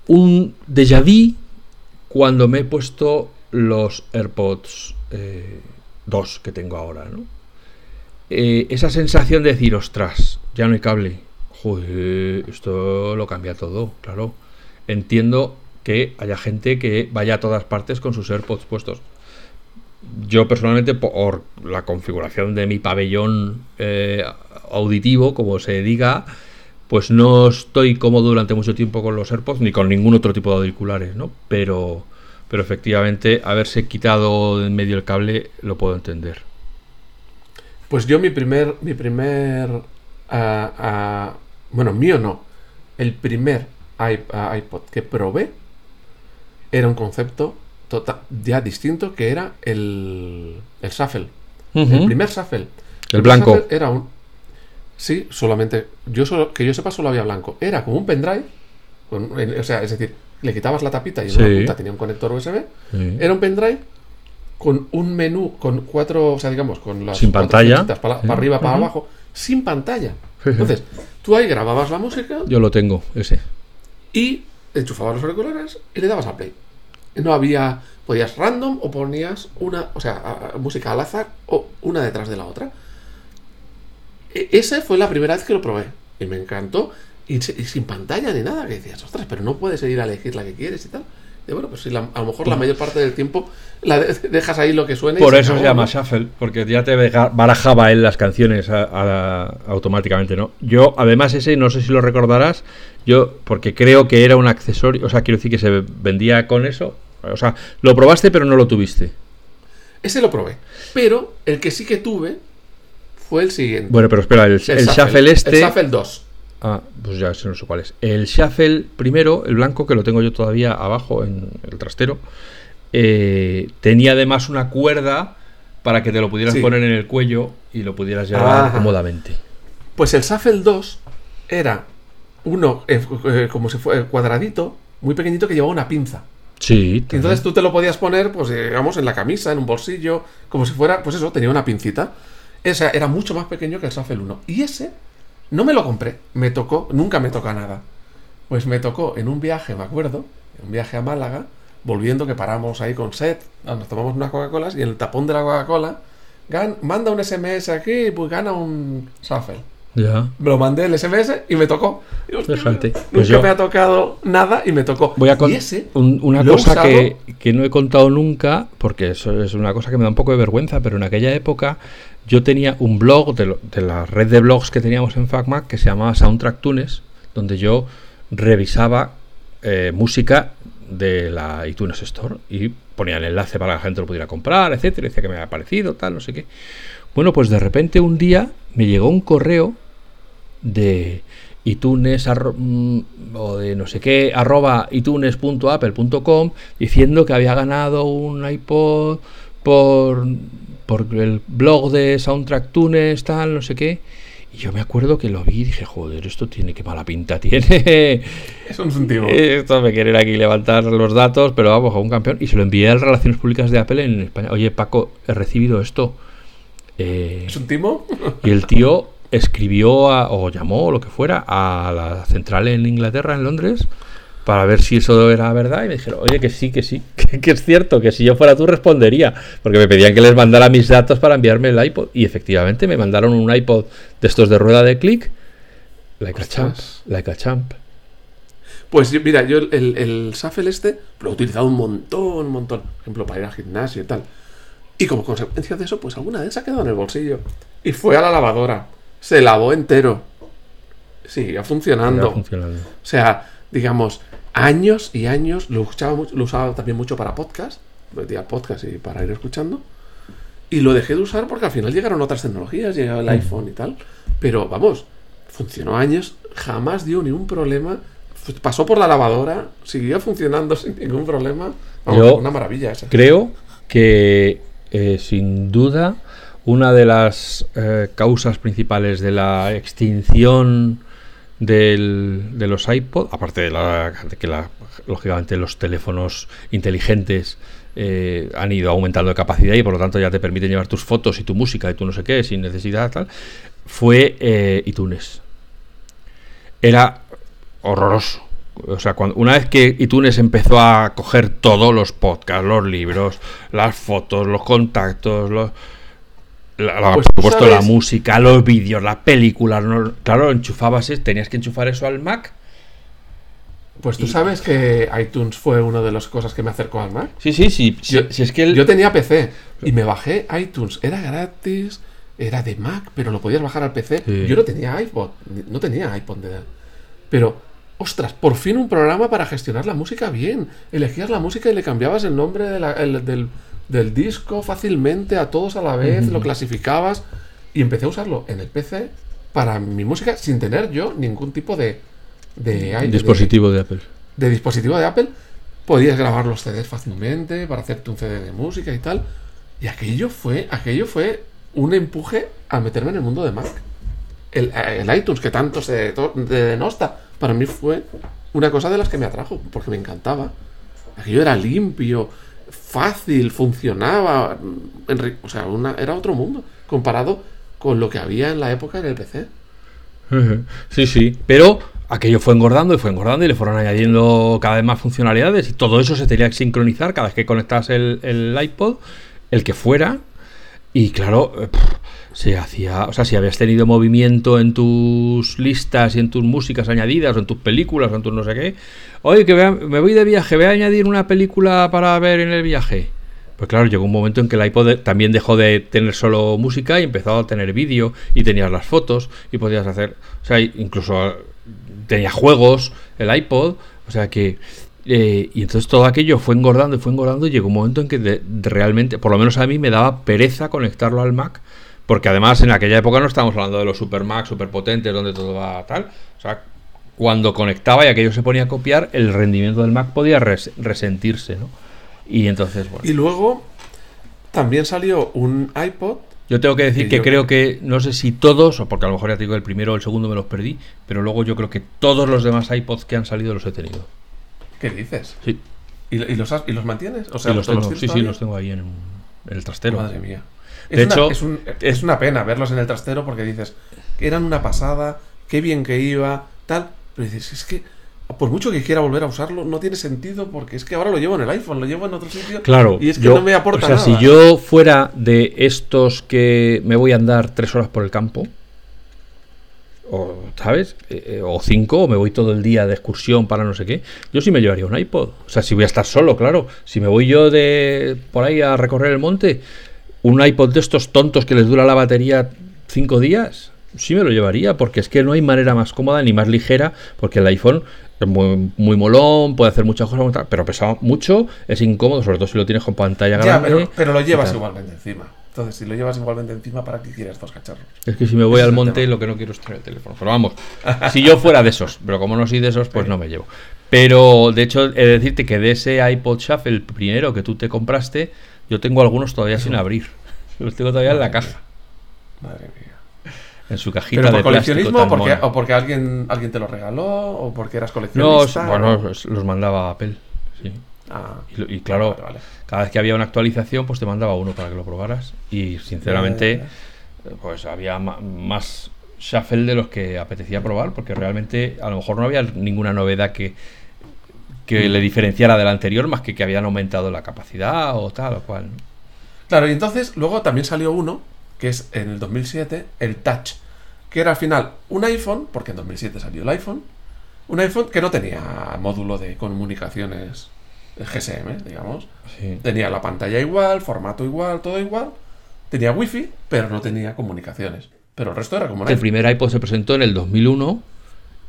un déjà vu cuando me he puesto los AirPods 2 eh, que tengo ahora. Eh, esa sensación de decir, ostras, ya no hay cable. Esto lo cambia todo, claro. Entiendo que haya gente que vaya a todas partes con sus AirPods puestos yo personalmente, por la configuración de mi pabellón eh, auditivo, como se diga, pues no estoy cómodo durante mucho tiempo con los AirPods ni con ningún otro tipo de auriculares, ¿no? Pero, pero efectivamente, haberse quitado en medio el cable lo puedo entender. Pues yo mi primer, mi primer, ah, ah, bueno, mío no, el primer ah, iPod que probé era un concepto tota-, ya distinto que era el, el Shuffle. El primer Shuffle. El, blanco. era un. Sí, solamente. Yo solo, que yo sepa, solo había blanco. Era como un pendrive. o sea, es decir, le quitabas la tapita y en una punta tenía un conector USB. Era un pendrive con un menú, con cuatro, o sea, digamos, con las. Sin pantalla. Para, arriba, para abajo. Sin pantalla. Entonces, tú ahí grababas la música. Yo lo tengo, ese. Y enchufabas los auriculares y le dabas a play. No había, podías random o ponías una, o sea, música al azar o una detrás de la otra. E, esa fue la primera vez que lo probé y me encantó. Y, sin pantalla ni nada, que decías, ostras, pero no puedes ir a elegir la que quieres y tal. Y bueno, pues si a lo mejor la mayor parte del tiempo la (laughs) dejas ahí lo que suene. Por eso se llama shuffle, porque ya te barajaba él las canciones automáticamente, ¿no? Yo, además, ese, no sé si lo recordarás, yo, porque creo que era un accesorio, o sea, quiero decir que se vendía con eso. O sea, lo probaste, pero no lo tuviste. Ese lo probé. Pero el que sí que tuve fue el siguiente. Bueno, pero espera, el, el, shuffle, este. El Shuffle 2. Ah, pues ya no sé cuál es. El Shuffle primero, el blanco, que lo tengo yo todavía abajo en el trastero, eh, tenía además una cuerda para que te lo pudieras poner en el cuello y lo pudieras llevar cómodamente. Pues el Shuffle 2 era uno, eh, eh, como si fuera cuadradito, muy pequeñito, que llevaba una pinza. Sí. entonces tú te lo podías poner, pues digamos, en la camisa, en un bolsillo, como si fuera, pues eso, tenía una pincita. Ese era mucho más pequeño que el Shuffle 1. Y ese no me lo compré, me tocó, nunca me toca nada. Pues me tocó en un viaje, me acuerdo, en un viaje a Málaga, volviendo que paramos ahí con Seth, nos tomamos unas Coca-Colas y en el tapón de la Coca-Cola manda un SMS aquí pues gana un Shuffle. Ya. Me lo mandé el SMS y me tocó. Pues nunca me ha tocado nada y me tocó. Voy a contar una cosa que, que, no he contado nunca, porque eso es una cosa que me da un poco de vergüenza, pero en aquella época yo tenía un blog de, la red de blogs que teníamos en FacMac que se llamaba Soundtrack Tunes, donde yo revisaba eh, música de la iTunes Store y ponía el enlace para que la gente lo pudiera comprar, etcétera, decía que me había parecido, tal, no sé qué. Bueno, pues de repente un día me llegó un correo de iTunes mm, o de no sé qué arroba itunes.apple.com diciendo que había ganado un iPod por por el blog de Soundtrack Tunes, tal, no sé qué. Y yo me acuerdo que lo vi y dije, joder, esto tiene que mala pinta tiene. Es un sentido. (laughs) Esto me quieren aquí levantar los datos, pero vamos, a un campeón. Y se lo envié a las Relaciones Públicas de Apple en España. Oye, Paco, he recibido esto. Eh, ¿Es un timo? (laughs) Y el tío escribió o llamó o lo que fuera a la central en Inglaterra, en Londres, para ver si eso era verdad y me dijeron, oye, que sí, que sí, (laughs) que, es cierto, que si yo fuera tú respondería, porque me pedían que les mandara mis datos para enviarme el iPod y efectivamente me mandaron un iPod de estos de rueda de clic, like a champ, like a champ. Pues mira, yo el, el Shuffle este lo he utilizado un montón, un montón, por ejemplo, para ir al gimnasio y tal. Y como consecuencia de eso, pues alguna vez se ha quedado en el bolsillo. Y fue a la lavadora. Se lavó entero. Sigue funcionando. funcionando. O sea, digamos, años y años, lo usaba, lo usaba también mucho para podcast, metía podcast y para ir escuchando. Y lo dejé de usar porque al final llegaron otras tecnologías, llegaba el mm. iPhone y tal. Pero vamos, funcionó años, jamás dio ningún problema. Pasó por la lavadora, siguió funcionando (laughs) sin ningún problema. una maravilla esa. Creo que eh, sin duda una de las eh, causas principales de la extinción del, de los iPod, aparte de, la, que la, lógicamente los teléfonos inteligentes eh, han ido aumentando de capacidad y por lo tanto ya te permiten llevar tus fotos y tu música y tu no sé qué sin necesidad tal, fue eh, iTunes. Era horroroso. O sea, cuando, una vez que iTunes empezó a coger todos los podcasts, los libros, las fotos, los contactos, los, la, pues por supuesto, la música, los vídeos, las películas. Claro, enchufabas, tenías que enchufar eso al Mac. Pues tú sabes que iTunes fue una de las cosas que me acercó al Mac. Sí, sí, sí. Yo, si es que yo tenía PC y me bajé iTunes. Era gratis, era de Mac, pero lo podías bajar al PC. Yo no tenía iPod, no tenía iPod de Pero, ostras, por fin un programa para gestionar la música bien. Elegías la música y le cambiabas el nombre del del disco fácilmente a todos a la vez, lo clasificabas y empecé a usarlo en el PC para mi música sin tener yo ningún tipo de, de, dispositivo de, Apple. De dispositivo de Apple. Podías grabar los CDs fácilmente para hacerte un CD de música y tal. Y aquello fue, aquello fue un empuje a meterme en el mundo de Mac. El, iTunes que tanto se denosta, para mí fue una cosa de las que me atrajo, porque me encantaba. Aquello era limpio, fácil, funcionaba. o sea, era otro mundo comparado con lo que había en la época en el PC. (laughs) Sí, sí, pero aquello fue engordando y fue engordando y le fueron añadiendo cada vez más funcionalidades y todo eso se tenía que sincronizar cada vez que conectas el, el iPod, el que fuera. Y claro, eh, se hacía, o sea, si habías tenido movimiento en tus listas y en tus músicas añadidas o en tus películas o en tus no sé qué, oye, que me voy de viaje, voy a añadir una película para ver en el viaje. Pues claro, llegó un momento en que el iPod también dejó de tener solo música y empezó a tener vídeo y tenías las fotos y podías hacer, o sea, incluso tenía juegos, el iPod, o sea que... Eh, y entonces todo aquello fue engordando y fue engordando y llegó un momento en que realmente, por lo menos a mí me daba pereza conectarlo al Mac, porque además en aquella época no estábamos hablando de los super Mac, super potentes, donde todo va tal. O sea, cuando conectaba y aquello se ponía a copiar, el rendimiento del Mac podía resentirse, ¿no? Y entonces, bueno. Y luego también salió un iPod yo tengo que decir que, creo que, no sé si todos, o porque a lo mejor ya te digo el primero o el segundo me los perdí, pero luego yo creo que todos los demás iPods que han salido los he tenido. ¿Qué dices? Sí. ¿Y, los, ¿y los, mantienes? O sea, los tengo, sí, sí, los tengo ahí en, el trastero. Madre mía. De es hecho, una, es, una pena verlos en el trastero porque dices, eran una pasada, qué bien que iba, tal. Pero dices, es que por mucho que quiera volver a usarlo, no tiene sentido porque es que ahora lo llevo en el iPhone, lo llevo en otro sitio. Claro. Y es que no me aporta o sea, Si yo fuera de estos que me voy a andar tres horas por el campo, o, ¿sabes? Eh, eh, o cinco, o me voy todo el día de excursión para no sé qué, yo sí me llevaría un iPod. O sea, si voy a estar solo, claro. Si me voy yo de por ahí a recorrer el monte, un iPod de estos tontos que les dura la batería cinco días, sí me lo llevaría, porque es que no hay manera más cómoda ni más ligera, porque el iPhone es muy, muy molón, puede hacer muchas cosas, pero pesa mucho, es incómodo, sobre todo si lo tienes con pantalla grande. Pero, lo llevas igualmente encima. Entonces, si lo llevas igualmente encima, ¿para qué quieres dos cacharros? Es que si me voy al monte, lo que no quiero es tener el teléfono. Pero vamos, si yo fuera de esos, pero como no soy de esos, pues no me llevo. Pero de hecho, he de decirte que de ese iPod Shuffle, el primero que tú te compraste, yo tengo algunos todavía sin abrir. (laughs) Los tengo todavía en la caja. Madre mía en su cajita ¿Pero por coleccionismo o porque, o porque alguien, alguien te lo regaló o porque eras coleccionista? No, bueno, los mandaba Apple, sí. Ah, y, claro, cada vez que había una actualización, pues te mandaba uno para que lo probaras. Y sinceramente, pues había más shuffle de los que apetecía probar, porque realmente a lo mejor no había ninguna novedad que, que mm. le diferenciara del anterior, más que que habían aumentado la capacidad o tal o cual. Claro, y entonces luego también salió uno que es en el 2007 el Touch, que era al final un iPhone, porque en 2007 salió el iPhone, un iPhone que no tenía módulo de comunicaciones GSM, digamos. Tenía la pantalla igual, formato igual, todo igual. Tenía wifi, pero no tenía comunicaciones. Pero el resto era como El primer iPod se presentó en el 2001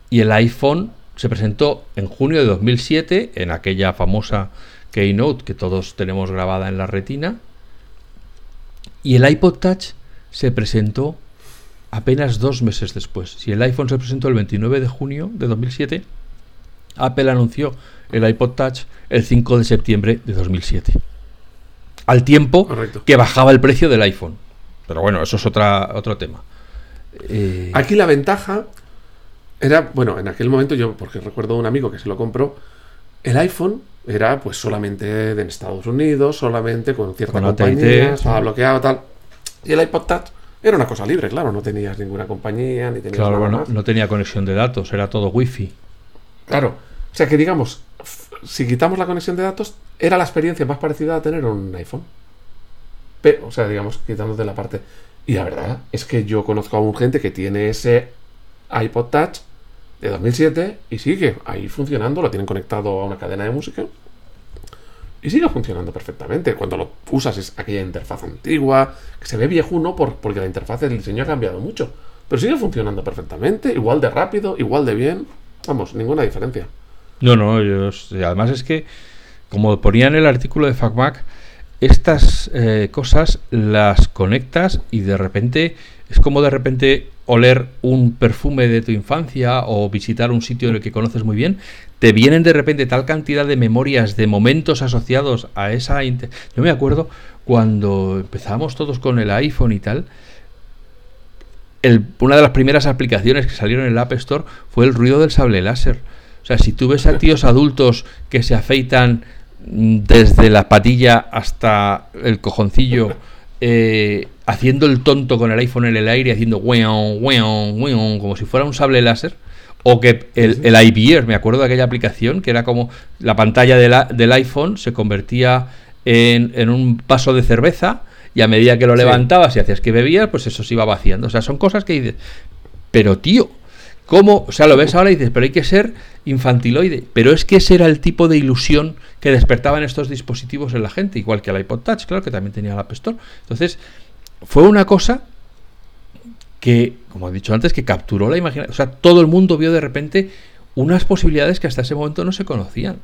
y el iPhone se presentó en junio de 2007 en aquella famosa Keynote que todos tenemos grabada en la retina. Y el iPod Touch se presentó apenas dos meses después. Si el iPhone se presentó el 29 de junio de 2007, Apple anunció el iPod Touch el 5 de septiembre de 2007. Al tiempo que bajaba el precio del iPhone. Pero bueno, eso es otra, otro tema. Eh, Aquí la ventaja era, bueno, en aquel momento yo, porque recuerdo un amigo que se lo compró, el iPhone era pues solamente de Estados Unidos, solamente con cierta compañía, estaba bloqueado, tal. Y el iPod Touch era una cosa libre, claro, no tenías ninguna compañía, ni tenías claro, nada no tenía conexión de datos, era todo wifi. Claro, o sea que digamos, si quitamos la conexión de datos, era la experiencia más parecida a tener un iPhone. Pero, o sea, digamos, quitando de la parte. Y la verdad es que yo conozco a un gente que tiene ese iPod Touch de 2007 y sigue ahí funcionando, lo tienen conectado a una cadena de música y sigue funcionando perfectamente. Cuando lo usas es aquella interfaz antigua, que se ve viejuno por, porque la interfaz del diseño ha cambiado mucho. Pero sigue funcionando perfectamente, igual de rápido, igual de bien. Vamos, ninguna diferencia. No, no, yo, además es que, como ponía en el artículo de FacMac, estas eh, cosas las conectas y de repente es como de repente oler un perfume de tu infancia o visitar un sitio en el que conoces muy bien, te vienen de repente tal cantidad de memorias, de momentos asociados a esa... Yo me acuerdo cuando empezamos todos con el iPhone y tal, una de las primeras aplicaciones que salieron en el App Store fue el ruido del sable láser. O sea, si tú ves a tíos adultos que se afeitan desde la patilla hasta el cojoncillo, (laughs) eh, haciendo el tonto con el iPhone en el aire, haciendo weon, weon, weon, como si fuera un sable láser, O que el, el iBeer, me acuerdo de aquella aplicación que era como la pantalla del iPhone se convertía en, en, un vaso de cerveza y a medida que lo levantabas y hacías que bebías, pues eso se iba vaciando. O sea, son cosas que dices, pero tío, ¿cómo? O sea, lo ves ahora y dices, pero hay que ser infantiloide. Pero es que ese era el tipo de ilusión que despertaban estos dispositivos en la gente, igual que el iPod Touch, claro, que también tenía la App Store. Entonces, fue una cosa que, como he dicho antes, que capturó la imaginación. O sea, todo el mundo vio de repente unas posibilidades que hasta ese momento no se conocían.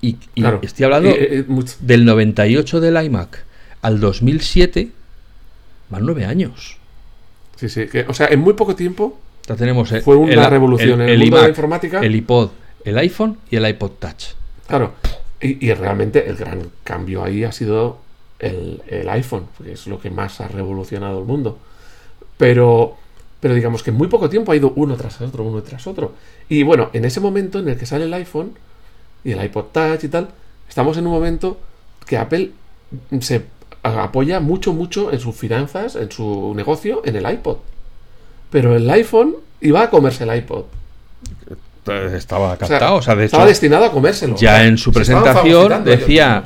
Y, estoy hablando eh, eh, del 98 del iMac al 2007, más nueve años. Sí, sí, o sea, en muy poco tiempo ya tenemos eh, fue una revolución en el, mundo de la informática. El iPod, el iPhone y el iPod Touch. Claro, y, realmente el gran cambio ahí ha sido el, el, iPhone, que es lo que más ha revolucionado el mundo. Pero, pero digamos que en muy poco tiempo ha ido uno tras otro, uno tras otro. Y bueno, en ese momento en el que sale el iPhone y el iPod Touch y tal, estamos en un momento que Apple se apoya mucho, mucho en sus finanzas, en su negocio, en el iPod. Pero el iPhone iba a comerse el iPod. Estaba captado, o sea, estaba destinado a comérselo. Ya en su presentación decía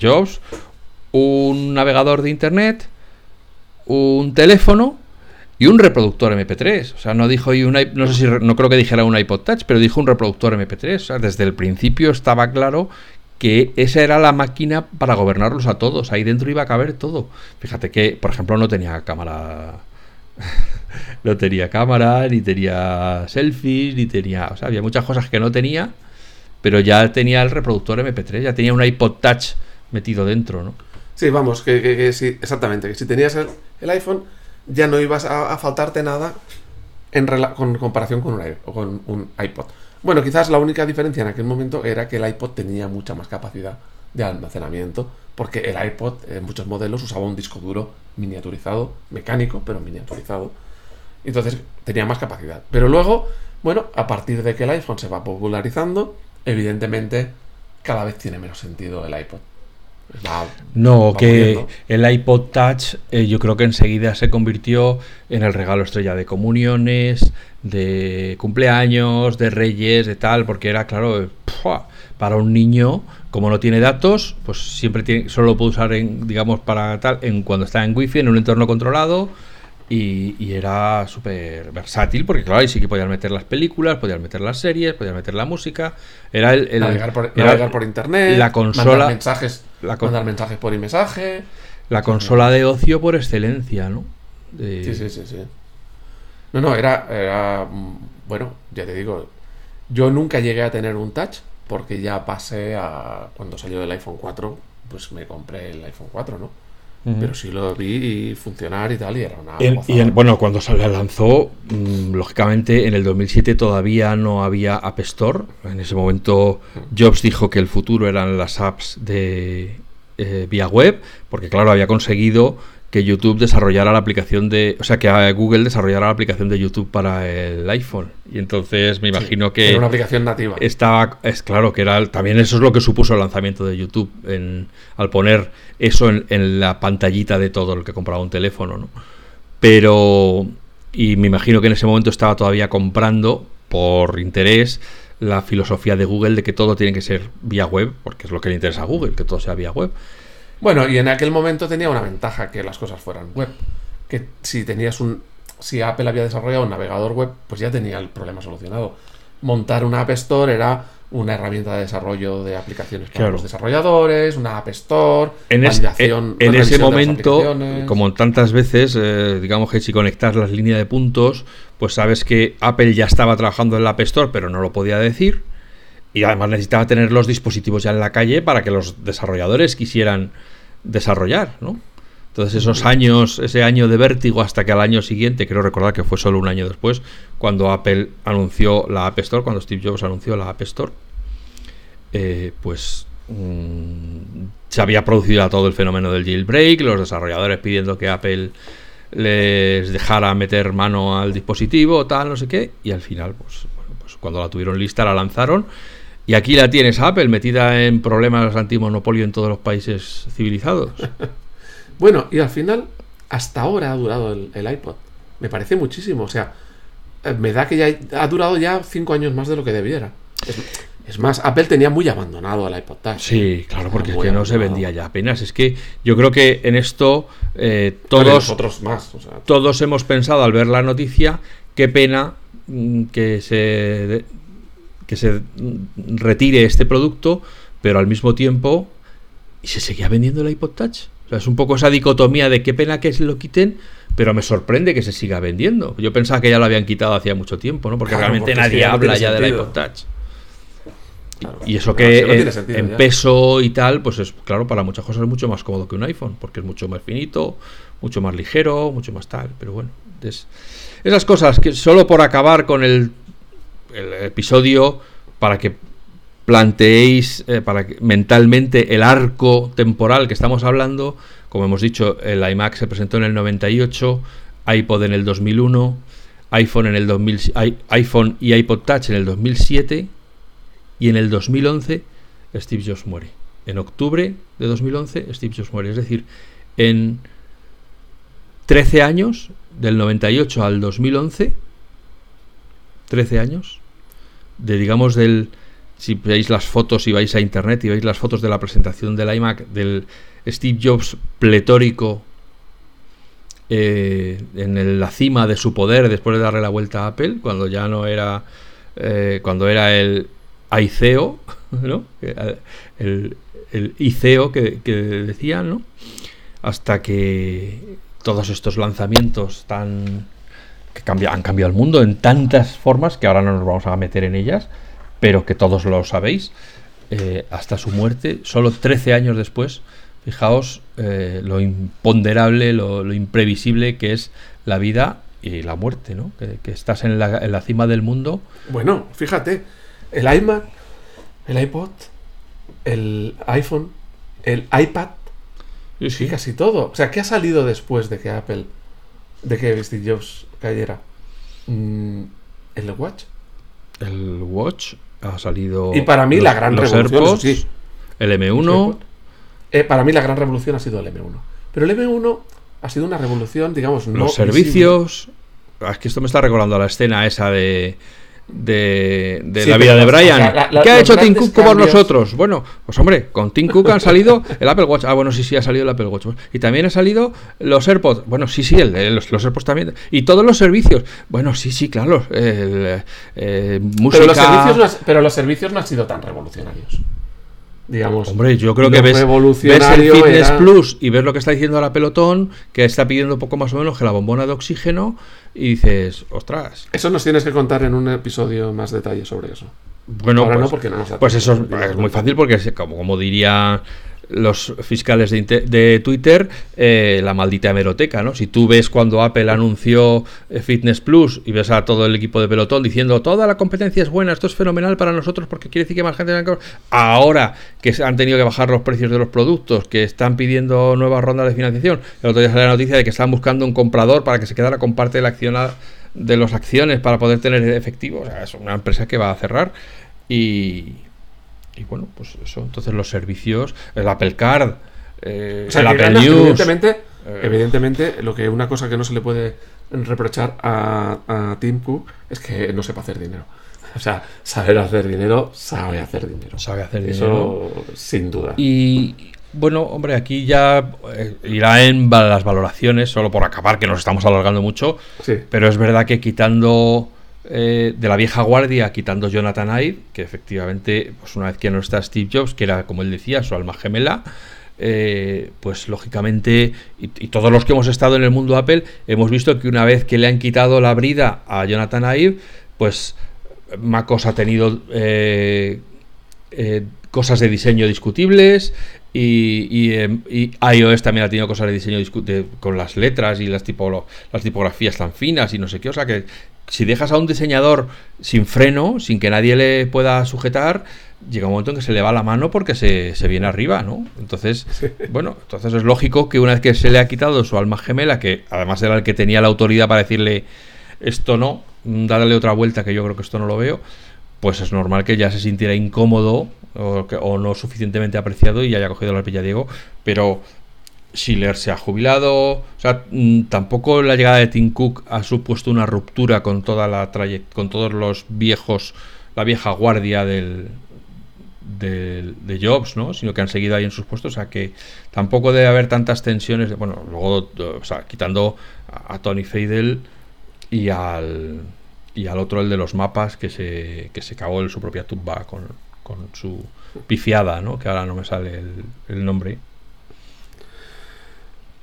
Jobs, un navegador de internet, un teléfono y un reproductor MP3. O sea, no dijo y un no sé si no creo que dijera un iPod Touch, pero dijo un reproductor MP3. O sea, desde el principio estaba claro que esa era la máquina para gobernarlos a todos. Ahí dentro iba a caber todo. Fíjate que, por ejemplo, no tenía cámara. (laughs) (laughs) no tenía cámara, ni tenía selfies, ni tenía. O sea, había muchas cosas que no tenía, pero ya tenía el reproductor MP3, ya tenía un iPod Touch metido dentro, ¿no? Sí, vamos, que, sí, exactamente. Que si tenías el, iPhone, ya no ibas a, faltarte nada en con comparación con un, con un iPod. Bueno, quizás la única diferencia en aquel momento era que el iPod tenía mucha más capacidad de almacenamiento, porque el iPod en muchos modelos usaba un disco duro miniaturizado, mecánico, pero miniaturizado. Entonces tenía más capacidad. Pero luego, bueno, a partir de que el iPhone se va popularizando, evidentemente cada vez tiene menos sentido el iPod. no, que el iPod Touch eh, yo creo que enseguida se convirtió en el regalo estrella de comuniones, de cumpleaños, de reyes, de tal, porque era, claro, para un niño, como no tiene datos, pues siempre tiene, solo lo puede usar, en, digamos, para tal, en cuando está en wifi, en un entorno controlado, y, era súper versátil, porque claro, ahí sí que podías meter las películas, podías meter las series, podías meter la música. Era el, navegar, por, por internet, la consola, mandar mensajes, la mandar mensajes por mensaje. La consola de ocio por excelencia, ¿no? Sí, sí, sí, sí. No, no, era, mm, bueno, ya te digo, yo nunca llegué a tener un touch porque ya pasé a cuando salió el iPhone 4, pues me compré el iPhone 4, ¿no? Pero sí lo vi funcionar y tal, y era una. y bueno, cuando se lanzó, mm, lógicamente en el 2007 todavía no había App Store. En ese momento Jobs dijo que el futuro eran las apps de eh, vía web, porque claro, había conseguido que YouTube desarrollara la aplicación de, o sea, que Google desarrollara la aplicación de YouTube para el iPhone. Y entonces me imagino que era una aplicación nativa. Estaba, es claro que era también eso es lo que supuso el lanzamiento de YouTube en, al poner eso en, la pantallita de todo el que compraba un teléfono, ¿no? Pero y me imagino que en ese momento estaba todavía comprando por interés la filosofía de Google de que todo tiene que ser vía web, porque es lo que le interesa a Google, que todo sea vía web. Bueno, y en aquel momento tenía una ventaja que las cosas fueran web. Que si tenías un. Si Apple había desarrollado un navegador web, pues ya tenía el problema solucionado. Montar una App Store era una herramienta de desarrollo de aplicaciones para los desarrolladores, una App Store, en, validación, en, ese momento, como tantas veces, eh, digamos que si conectas las líneas de puntos, pues sabes que Apple ya estaba trabajando en la App Store, pero no lo podía decir. Y además necesitaba tener los dispositivos ya en la calle para que los desarrolladores quisieran desarrollar, ¿no? Entonces esos años, ese año de vértigo hasta que al año siguiente, creo recordar que fue solo un año después, cuando Apple anunció la App Store, cuando Steve Jobs anunció la App Store, eh, pues mm, se había producido todo el fenómeno del jailbreak, los desarrolladores pidiendo que Apple les dejara meter mano al dispositivo, tal, no sé qué, y al final, pues, pues cuando la tuvieron lista, la lanzaron y aquí la tienes Apple metida en problemas antimonopolio en todos los países civilizados. (laughs) bueno, y al final, hasta ahora ha durado el, iPod. Me parece muchísimo. O sea, eh, me da que ya ha durado ya cinco años más de lo que debiera. Es, más, Apple tenía muy abandonado el iPod Touch. Sí, claro, porque es que no se vendía ya apenas. Es que yo creo que en esto eh, todos, otros más, todos hemos pensado al ver la noticia, qué pena mm, que se, que se retire este producto, pero al mismo tiempo, ¿y se seguía vendiendo el iPod Touch? O sea, es un poco esa dicotomía de qué pena que se lo quiten, pero me sorprende que se siga vendiendo. Yo pensaba que ya lo habían quitado hacía mucho tiempo, ¿no? Porque realmente nadie habla ya del iPod Touch. y eso que en, peso y tal, pues es claro, para muchas cosas es mucho más cómodo que un iPhone, porque es mucho más finito, mucho más ligero, mucho más tal. Pero bueno, esas cosas que solo por acabar con el, el episodio, para que planteéis eh, para mentalmente el arco temporal que estamos hablando. Como hemos dicho, el iMac se presentó en el 98, iPod en el 2001, iPhone, en el 2000, iPhone y iPod Touch en el 2007 y en el 2011 Steve Jobs muere. En octubre de 2011 Steve Jobs muere. Es decir, en 13 años, del 98 al 2011, 13 años, de digamos del si veis las fotos y vais a internet y veis las fotos de la presentación del iMac del Steve Jobs pletórico eh, en la cima de su poder después de darle la vuelta a Apple, cuando ya no era eh, cuando era el ICEO, (laughs) ¿no? el, el ICEO que, que decían, ¿no? hasta que todos estos lanzamientos tan que han cambiado el mundo en tantas formas que ahora no nos vamos a meter en ellas pero que todos lo sabéis, eh, hasta su muerte, solo 13 años después, fijaos eh, lo imponderable, lo, imprevisible que es la vida y la muerte, ¿no? Que, estás en la, cima del mundo. Bueno, fíjate, el iMac, el iPod, el iPhone, el iPad, sí, casi todo. O sea, ¿qué ha salido después de que Apple, de que Steve Jobs cayera? Mm, ¿El Watch? El Watch, ha salido. Y para mí la gran revolución. sí. El M1. Eh, para mí la gran revolución ha sido el M1. Pero el M1 ha sido una revolución, digamos, no. Los servicios. Ah, es que esto me está recordando la escena esa de de, la vida de Brian. ¿Qué ha hecho Tim Cook por nosotros? Bueno, pues hombre, con Tim Cook han salido el Apple Watch. Ah, bueno, sí, sí, ha salido el Apple Watch. Y también ha salido los AirPods. Bueno, sí, sí, el, los, los, AirPods también. Y todos los servicios. Bueno, sí, sí, claro. El, eh, música... pero, los servicios no, pero los servicios no han sido tan revolucionarios digamos. Hombre, yo creo que ves, el Fitness Plus y ves lo que está diciendo la pelotón, que está pidiendo poco más o menos que la bombona de oxígeno, y dices, ostras. Eso nos tienes que contar en un episodio más detalle sobre eso. Bueno, pues, no porque no nos pues eso es, muy fácil porque, como, como diría los fiscales de, Twitter eh, la maldita hemeroteca, ¿no? Si tú ves cuando Apple anunció eh, Fitness Plus y ves a todo el equipo de pelotón diciendo toda la competencia es buena, esto es fenomenal para nosotros porque quiere decir que más gente... Ahora que han tenido que bajar los precios de los productos, que están pidiendo nuevas rondas de financiación, el otro día salió la noticia de que están buscando un comprador para que se quedara con parte de la acción de las acciones para poder tener efectivo. O sea, es una empresa que va a cerrar y, y bueno, pues eso, entonces los servicios, el Apple Card, eh, el Apple News. Evidentemente, eh, evidentemente, lo que una cosa que no se le puede reprochar a, a Tim Cook es que no sepa hacer dinero. O sea, saber hacer dinero, sabe hacer dinero. Sabe hacer dinero. Eso, sin duda. Y bueno, hombre, aquí ya eh, irá en las valoraciones, solo por acabar, que nos estamos alargando mucho. Sí. Pero es verdad que quitando eh, de la vieja guardia, quitando Jonathan Ive, que efectivamente, pues una vez que no está Steve Jobs, que era, como él decía, su alma gemela, eh, pues lógicamente, y, todos los que hemos estado en el mundo Apple, hemos visto que una vez que le han quitado la brida a Jonathan Ive, pues MacOS ha tenido eh, cosas de diseño discutibles, y, iOS también ha tenido cosas de diseño con las letras y las, las tipografías tan finas y no sé qué. O sea que si dejas a un diseñador sin freno, sin que nadie le pueda sujetar, llega un momento en que se le va la mano porque se, viene arriba, ¿no? Entonces, (laughs) bueno, entonces es lógico que una vez que se le ha quitado su alma gemela, que además era el que tenía la autoridad para decirle esto no, darle otra vuelta que yo creo que esto no lo veo, pues es normal que ya se sintiera incómodo o, no suficientemente apreciado y haya cogido la pilla Diego, pero Schiller se ha jubilado, o sea, mm, tampoco la llegada de Tim Cook ha supuesto una ruptura con toda la con todos los viejos, la vieja guardia del, de, Jobs, ¿no? Sino que han seguido ahí en sus puestos, o sea que tampoco debe haber tantas tensiones, bueno, luego, o sea, quitando a, Tony Feidel y al y al otro el de los mapas que se, que se cagó en su propia tumba con, con su pifiada, ¿no? Que ahora no me sale el nombre.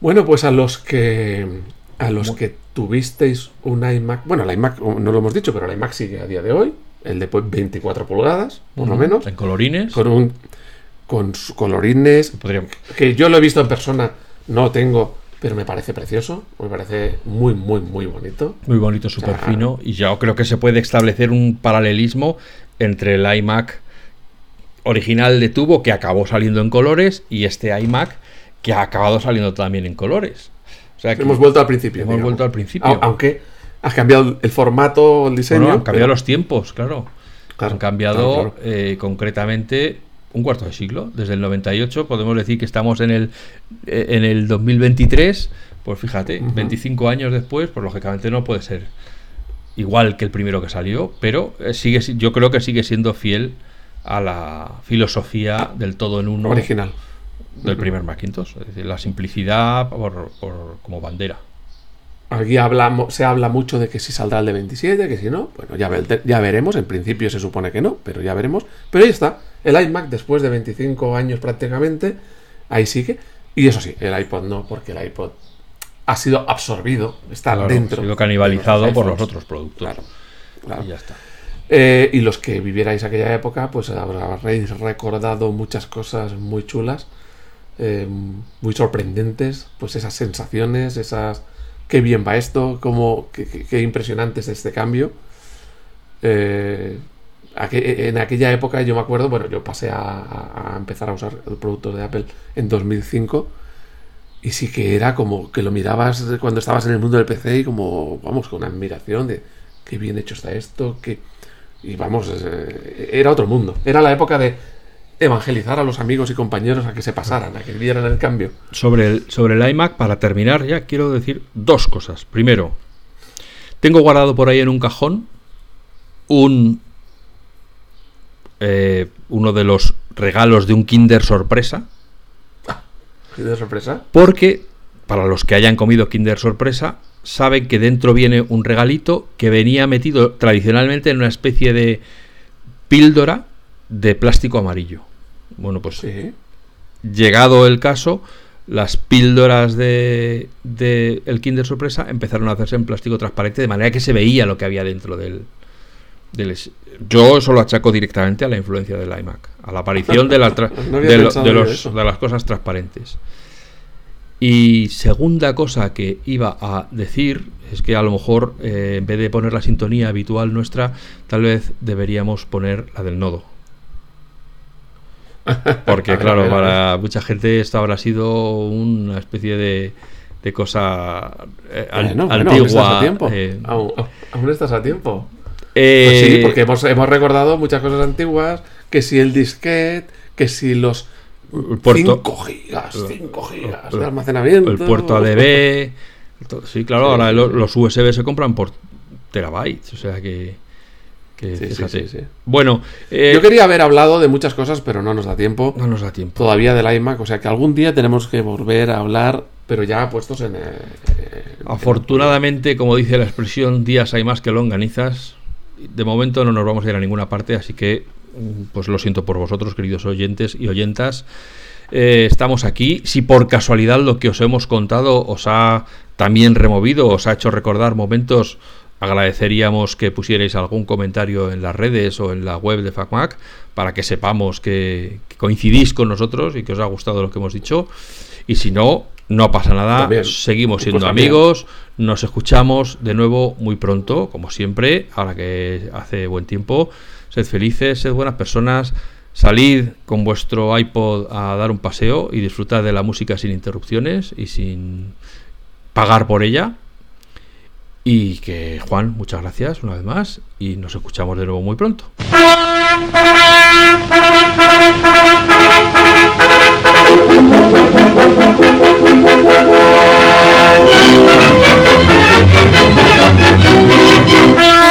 Bueno, pues a los que a los que tuvisteis un iMac, bueno, el iMac no lo hemos dicho, pero el iMac sigue a día de hoy, el de 24 pulgadas, por lo menos. En colorines. Con un con colorines que yo lo he visto en persona, no tengo, pero me parece precioso, me parece muy muy muy bonito. Muy bonito, súper fino y yo creo que se puede establecer un paralelismo entre el iMac original de tubo que acabó saliendo en colores y este iMac que ha acabado saliendo también en colores. O sea hemos vuelto al principio. Hemos vuelto al principio. Aunque ha cambiado el formato, el diseño. han cambiado los tiempos, claro. han cambiado eh, concretamente un cuarto de siglo. Desde el 98 podemos decir que estamos en el, eh, en el 2023. Pues fíjate, 25 años después, pues lógicamente no puede ser igual que el primero que salió, pero eh, sigue, yo creo que sigue siendo fiel a la filosofía del todo en uno. Original del primer Macintosh. Es decir, la simplicidad por, como bandera. Aquí hablamos, se habla mucho de que si saldrá el de 27, que si no, bueno, ya, ya veremos. En principio se supone que no, pero ya veremos. Pero ahí está, el iMac después de 25 años prácticamente, ahí sigue. Y eso sí, el iPod no, porque el iPod ha sido absorbido, está dentro. Ha sido canibalizado por los otros productos. Claro, Y ya está. Eh, y los que vivierais aquella época, pues habréis recordado muchas cosas muy chulas eh, muy sorprendentes, pues esas sensaciones, esas... Qué bien va esto, cómo, qué, impresionante es este cambio. Eh, en aquella época yo me acuerdo, bueno, yo pasé a, empezar a usar productos de Apple en 2005 y sí que era como que lo mirabas cuando estabas en el mundo del PC y como, vamos, con admiración de qué bien hecho está esto, que... Y vamos, eh, era otro mundo. Era la época de evangelizar a los amigos y compañeros a que se pasaran, a que vieran el cambio. Sobre el, sobre el iMac, para terminar, ya quiero decir dos cosas. Primero, tengo guardado por ahí en un cajón un eh, uno de los regalos de un Kinder sorpresa. Ah, ¿Kinder sorpresa? Porque, para los que hayan comido Kinder sorpresa, saben que dentro viene un regalito que venía metido tradicionalmente en una especie de píldora de plástico amarillo. Bueno, pues llegado el caso, las píldoras de, el Kinder Sorpresa empezaron a hacerse en plástico transparente de manera que se veía lo que había dentro del, yo eso lo achaco directamente a la influencia del iMac, a la aparición de, la (laughs) de, las cosas transparentes. Y segunda cosa que iba a decir es que a lo mejor eh, en vez de poner la sintonía habitual nuestra, tal vez deberíamos poner la del nodo. Porque, (laughs) claro, para mucha gente esto habrá sido una especie de, de cosa eh, antigua. Eh. ¿Aún, estás a tiempo? Eh, pues sí, porque hemos, hemos, recordado muchas cosas antiguas, que si el disquete, que si los 5 gigas, 5 gigas de almacenamiento. El puerto ADB. sí, claro, ahora los USB se compran por terabytes, o sea que bueno, eh, yo quería haber hablado de muchas cosas, pero no nos da tiempo. No nos da tiempo. Todavía del iMac, o sea que algún día tenemos que volver a hablar, pero ya puestos en. Afortunadamente, como dice la expresión, días hay más que longanizas. De momento no nos vamos a ir a ninguna parte, así que mm, pues lo siento por vosotros, queridos oyentes y oyentas. Eh, estamos aquí. Si por casualidad lo que os hemos contado os ha también removido, os ha hecho recordar momentos agradeceríamos que pusierais algún comentario en las redes o en la web de FacMac para que sepamos que, coincidís con nosotros y que os ha gustado lo que hemos dicho. Y si no, no pasa nada, seguimos siendo amigos, nos escuchamos de nuevo muy pronto, como siempre, ahora que hace buen tiempo. Sed felices, sed buenas personas, salid con vuestro iPod a dar un paseo y disfrutad de la música sin interrupciones y sin pagar por ella. Y que Juan, muchas gracias una vez más y nos escuchamos de nuevo muy pronto. (laughs)